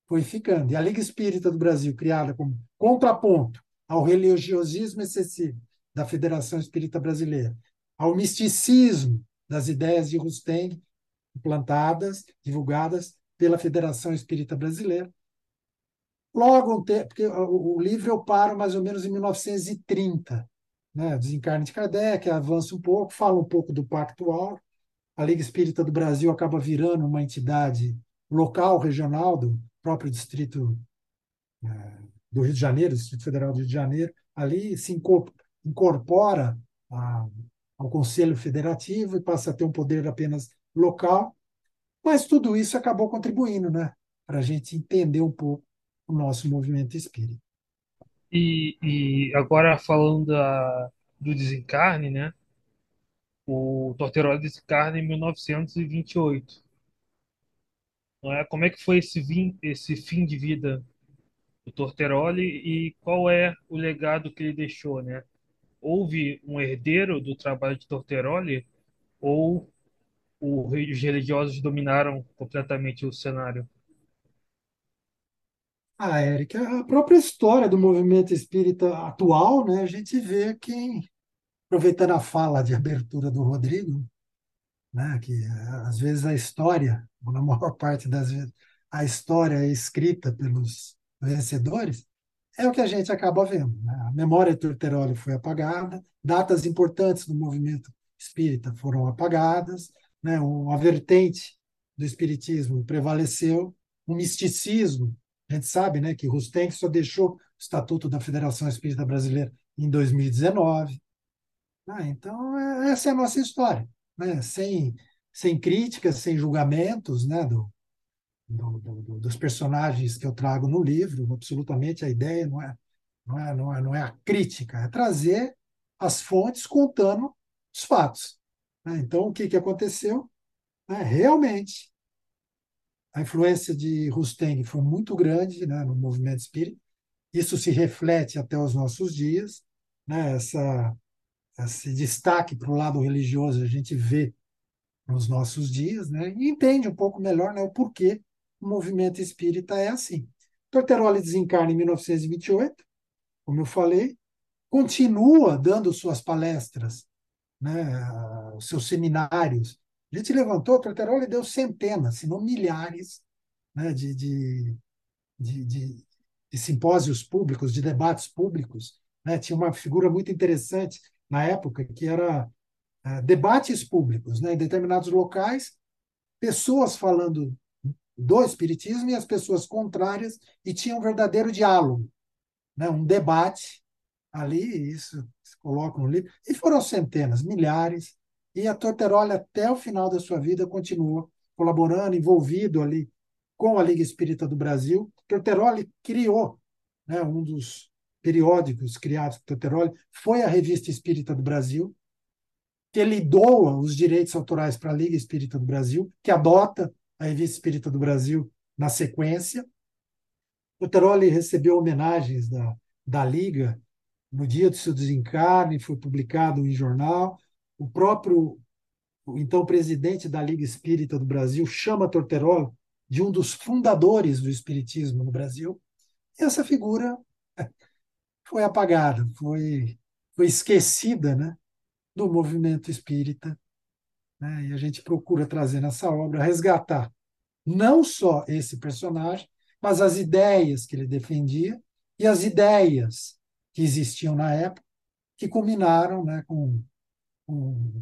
Foi ficando. E a Liga Espírita do Brasil, criada como contraponto ao religiosismo excessivo da Federação Espírita Brasileira, ao misticismo das ideias de Rusteng, implantadas, divulgadas pela Federação Espírita Brasileira. Logo, porque o livro eu paro mais ou menos em 1930, né? Desencarne de Kardec, avança um pouco, fala um pouco do Pacto Áureo. A Liga Espírita do Brasil acaba virando uma entidade local, regional, do próprio distrito é, do Rio de Janeiro, Distrito Federal do Rio de Janeiro, ali se incorpora a, ao Conselho Federativo e passa a ter um poder apenas local, mas tudo isso acabou contribuindo né, para a gente entender um pouco o nosso movimento espírita. E, e agora falando da, do desencarne, né? O Torteroli desencarna em 1928. Não é? Como é que foi esse, vim, esse fim de vida do Torteroli e qual é o legado que ele deixou, né? Houve um herdeiro do trabalho de Torteroli ou os religiosos dominaram completamente o cenário? Ah, Érica, a própria história do movimento espírita atual, né, a gente vê que, aproveitando a fala de abertura do Rodrigo, né, que às vezes a história, ou na maior parte das vezes, a história é escrita pelos vencedores, é o que a gente acaba vendo. Né? A memória de Torteroli foi apagada, datas importantes do movimento espírita foram apagadas, né? uma vertente do espiritismo prevaleceu, um misticismo a gente sabe né, que Rustenck só deixou o Estatuto da Federação Espírita Brasileira em 2019. Ah, então, é, essa é a nossa história. Né? Sem, sem críticas, sem julgamentos né, do, do, do, dos personagens que eu trago no livro, absolutamente a ideia não é, não é, não é, não é a crítica, é trazer as fontes contando os fatos. Né? Então, o que, que aconteceu? É, realmente, a influência de Rusteng foi muito grande né, no movimento espírita. Isso se reflete até os nossos dias. Né, essa, esse destaque para o lado religioso a gente vê nos nossos dias né, e entende um pouco melhor né, o porquê o movimento espírita é assim. Torteroli desencarna em 1928, como eu falei, continua dando suas palestras, né, os seus seminários a gente levantou, Torteroli deu centenas, se não milhares, né, de, de, de, de, de simpósios públicos, de debates públicos. Né? Tinha uma figura muito interessante na época, que era é, debates públicos, né? em determinados locais, pessoas falando do espiritismo e as pessoas contrárias, e tinha um verdadeiro diálogo, né? um debate ali, isso se coloca no livro, e foram centenas, milhares, e a Torteroli, até o final da sua vida, continuou colaborando, envolvido ali com a Liga Espírita do Brasil. Torteroli criou né, um dos periódicos criados por Torteroli, foi a Revista Espírita do Brasil, que ele doa os direitos autorais para a Liga Espírita do Brasil, que adota a Revista Espírita do Brasil na sequência. Torteroli recebeu homenagens da, da Liga no dia do seu desencarne, foi publicado em jornal o próprio o então presidente da Liga Espírita do Brasil chama Torterolo de um dos fundadores do espiritismo no Brasil. E essa figura foi apagada, foi, foi esquecida né, do movimento espírita. Né, e a gente procura trazer nessa obra, resgatar não só esse personagem, mas as ideias que ele defendia e as ideias que existiam na época, que culminaram né, com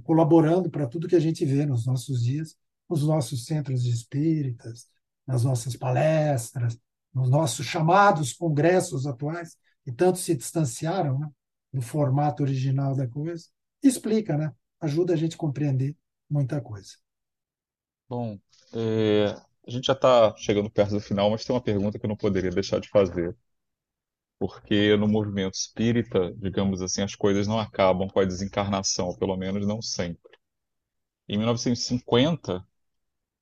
colaborando para tudo que a gente vê nos nossos dias, nos nossos centros de espíritas, nas nossas palestras, nos nossos chamados congressos atuais, que tanto se distanciaram né, do formato original da coisa, explica, né? ajuda a gente a compreender muita coisa. Bom, é, a gente já está chegando perto do final, mas tem uma pergunta que eu não poderia deixar de fazer porque no movimento espírita, digamos assim, as coisas não acabam com a desencarnação, pelo menos não sempre. Em 1950,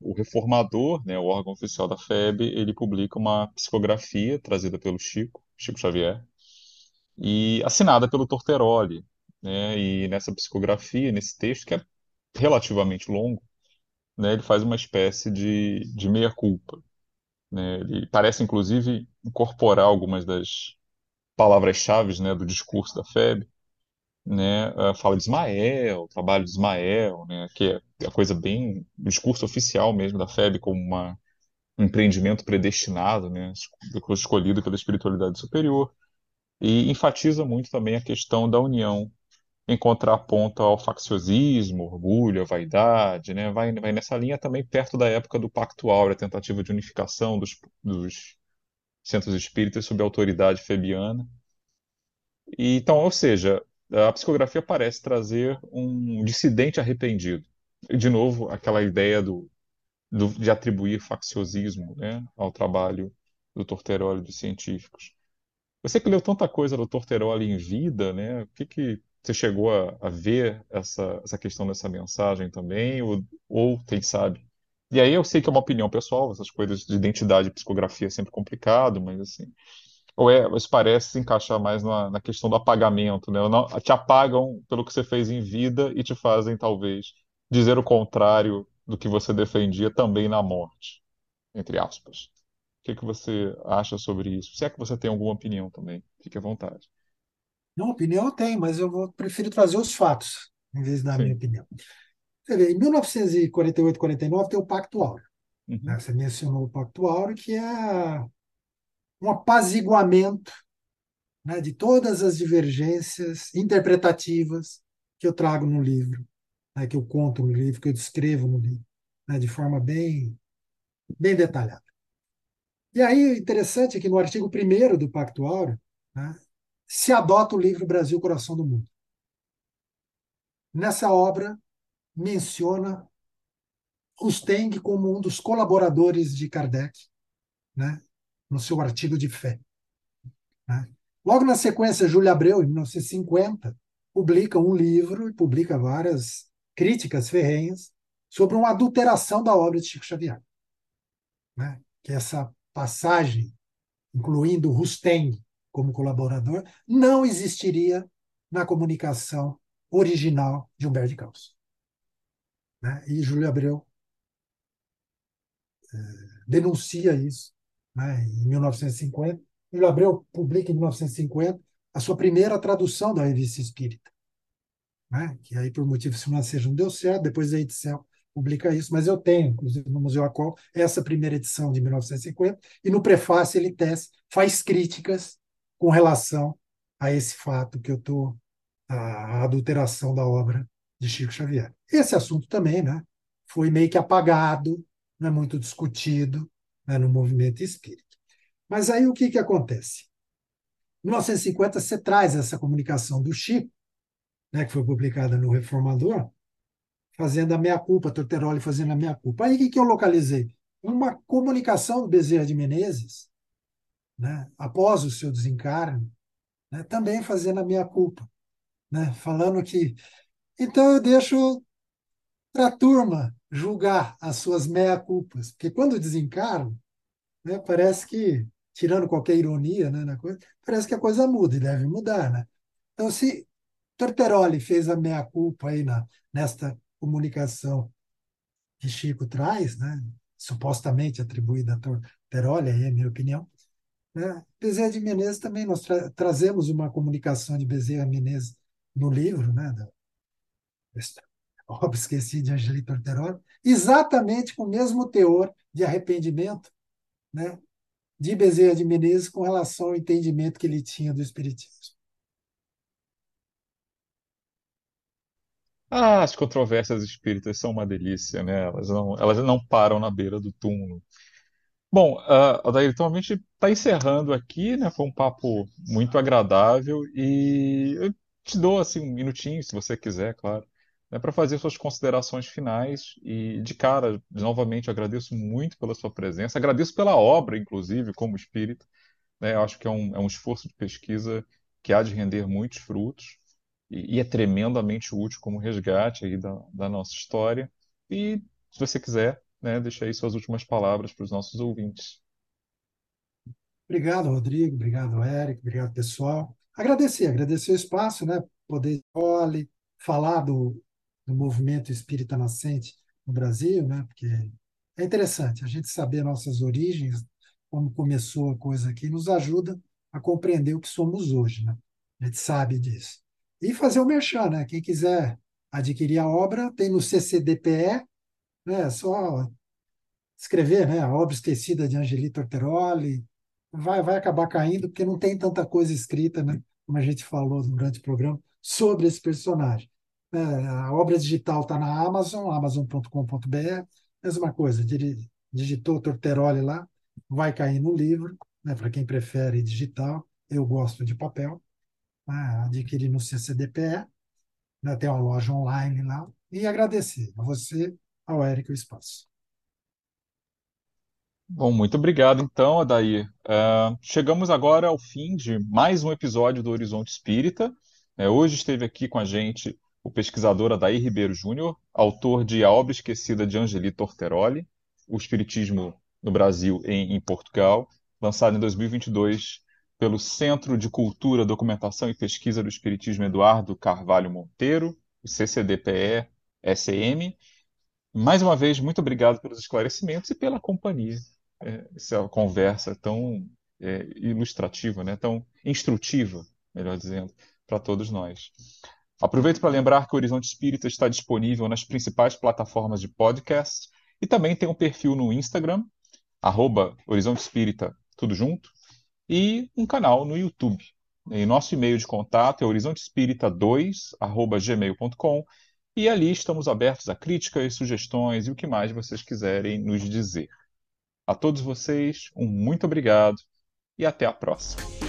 o reformador, né, o órgão oficial da FEB, ele publica uma psicografia trazida pelo Chico, Chico Xavier, e assinada pelo Torteroli. Né, e nessa psicografia, nesse texto, que é relativamente longo, né, ele faz uma espécie de, de meia-culpa né? Ele parece, inclusive, incorporar algumas das palavras-chave, né, do discurso da FEB, né? Uh, fala de Ismael, o trabalho de Ismael, né, que é a coisa bem, o discurso oficial mesmo da FEB como uma, um empreendimento predestinado, né, escolhido pela espiritualidade superior, e enfatiza muito também a questão da união em contraponto ao facciosismo, orgulho, a vaidade, né? vai, vai nessa linha também perto da época do Pacto Áureo, a tentativa de unificação dos, dos centros espíritas sob a autoridade febiana. E, então, ou seja, a psicografia parece trazer um dissidente arrependido. De novo, aquela ideia do, do, de atribuir facciosismo né, ao trabalho do Torteroli dos científicos. Você que leu tanta coisa do Torteroli em vida, né? O que, que você chegou a, a ver essa, essa questão dessa mensagem também? Ou, ou, quem sabe? E aí eu sei que é uma opinião pessoal, essas coisas de identidade e psicografia é sempre complicado, mas assim. Ou é, isso parece se encaixar mais na, na questão do apagamento, né? Não, te apagam pelo que você fez em vida e te fazem, talvez, dizer o contrário do que você defendia também na morte, entre aspas. O que, que você acha sobre isso? Se é que você tem alguma opinião também, fique à vontade. Não, opinião eu tenho, mas eu vou, prefiro trazer os fatos, em vez da minha opinião. Você vê, em 1948, 49 tem o Pacto Áureo. Uhum. Né? Você mencionou o Pacto Áureo, que é um apaziguamento né, de todas as divergências interpretativas que eu trago no livro, né, que eu conto no livro, que eu descrevo no livro, né, de forma bem, bem detalhada. E aí, interessante é que no artigo 1 do Pacto Áureo, né, se adota o livro Brasil, Coração do Mundo. Nessa obra, menciona Rusteng como um dos colaboradores de Kardec, né, no seu artigo de fé. Né? Logo na sequência, Júlia Abreu, em 1950, publica um livro e publica várias críticas ferrenhas sobre uma adulteração da obra de Chico Xavier. Né? Que é essa passagem, incluindo Rusteng, como colaborador, não existiria na comunicação original de Humberto de Campos. Né? E Júlio Abreu é, denuncia isso né? em 1950. Júlio Abreu publica em 1950 a sua primeira tradução da Revista Espírita, né? que aí, por motivos financeiros, não deu certo, depois a edição publica isso, mas eu tenho, inclusive no Museu Acol, essa primeira edição de 1950, e no prefácio ele tece, faz críticas com relação a esse fato que eu estou, a adulteração da obra de Chico Xavier. Esse assunto também né, foi meio que apagado, não é muito discutido né, no movimento espírita. Mas aí o que, que acontece? Em 1950, você traz essa comunicação do Chico, né, que foi publicada no Reformador, fazendo a meia-culpa, Torteroli fazendo a meia-culpa. Aí o que, que eu localizei? Uma comunicação do Bezerra de Menezes, né, após o seu desencarne, né, também fazendo a minha culpa, né, falando que então eu deixo para a turma julgar as suas meia-culpas, porque quando desencarno, né, parece que, tirando qualquer ironia né, na coisa, parece que a coisa muda e deve mudar. Né? Então, se Torteroli fez a meia-culpa aí na, nesta comunicação que Chico traz, né, supostamente atribuída a Torteroli, aí é minha opinião, né? Bezerra de Menezes também, nós tra trazemos uma comunicação de Bezerra Menezes no livro, né? da Esqueci de Angelito Orteroli, exatamente com o mesmo teor de arrependimento né? de Bezerra de Menezes com relação ao entendimento que ele tinha do Espiritismo. Ah, as controvérsias espíritas são uma delícia, né? Elas não, elas não param na beira do túmulo. Bom, uh, Adair, então a gente está encerrando aqui, né? Foi um papo muito agradável e eu te dou assim um minutinho, se você quiser, claro, né, para fazer suas considerações finais. E de cara, novamente, agradeço muito pela sua presença, agradeço pela obra, inclusive, como espírito. Né? Eu acho que é um, é um esforço de pesquisa que há de render muitos frutos e, e é tremendamente útil como resgate aí da, da nossa história. E se você quiser né, deixar aí suas últimas palavras para os nossos ouvintes. Obrigado, Rodrigo. Obrigado, Eric. Obrigado, pessoal. Agradecer, agradecer o espaço, né? Poder olhe, falar do, do movimento espírita nascente no Brasil, né? Porque é interessante a gente saber nossas origens, como começou a coisa aqui, nos ajuda a compreender o que somos hoje, né? A gente sabe disso. E fazer o merchan, né? Quem quiser adquirir a obra, tem no CCDPE, né? Só escrever, né? A obra esquecida de Angelito Orteroli, vai, vai acabar caindo, porque não tem tanta coisa escrita, né? Como a gente falou durante o programa, sobre esse personagem. É, a obra digital está na Amazon, amazon.com.br, mesma coisa, digitou Torteroli lá, vai cair no livro, né? Para quem prefere digital, eu gosto de papel, né? adquirir no CCDPE, né? tem uma loja online lá, e agradecer a você, ao Érico o Espaço. Bom, muito obrigado então, Adair. Uh, chegamos agora ao fim de mais um episódio do Horizonte Espírita. Uh, hoje esteve aqui com a gente o pesquisador Adair Ribeiro Júnior, autor de A Obra Esquecida de Angelito Orteroli, O Espiritismo no Brasil e em Portugal, lançado em 2022 pelo Centro de Cultura, Documentação e Pesquisa do Espiritismo Eduardo Carvalho Monteiro, o CCDPE-SM. Mais uma vez, muito obrigado pelos esclarecimentos e pela companhia é, essa conversa tão é, ilustrativa, né, tão instrutiva, melhor dizendo, para todos nós. Aproveito para lembrar que o Horizonte Espírita está disponível nas principais plataformas de podcast e também tem um perfil no Instagram, arroba Horizonte Espírita, tudo junto, e um canal no YouTube. E nosso e-mail de contato é horizontespírita2.gmail.com e ali estamos abertos a críticas, sugestões e o que mais vocês quiserem nos dizer. A todos vocês, um muito obrigado e até a próxima.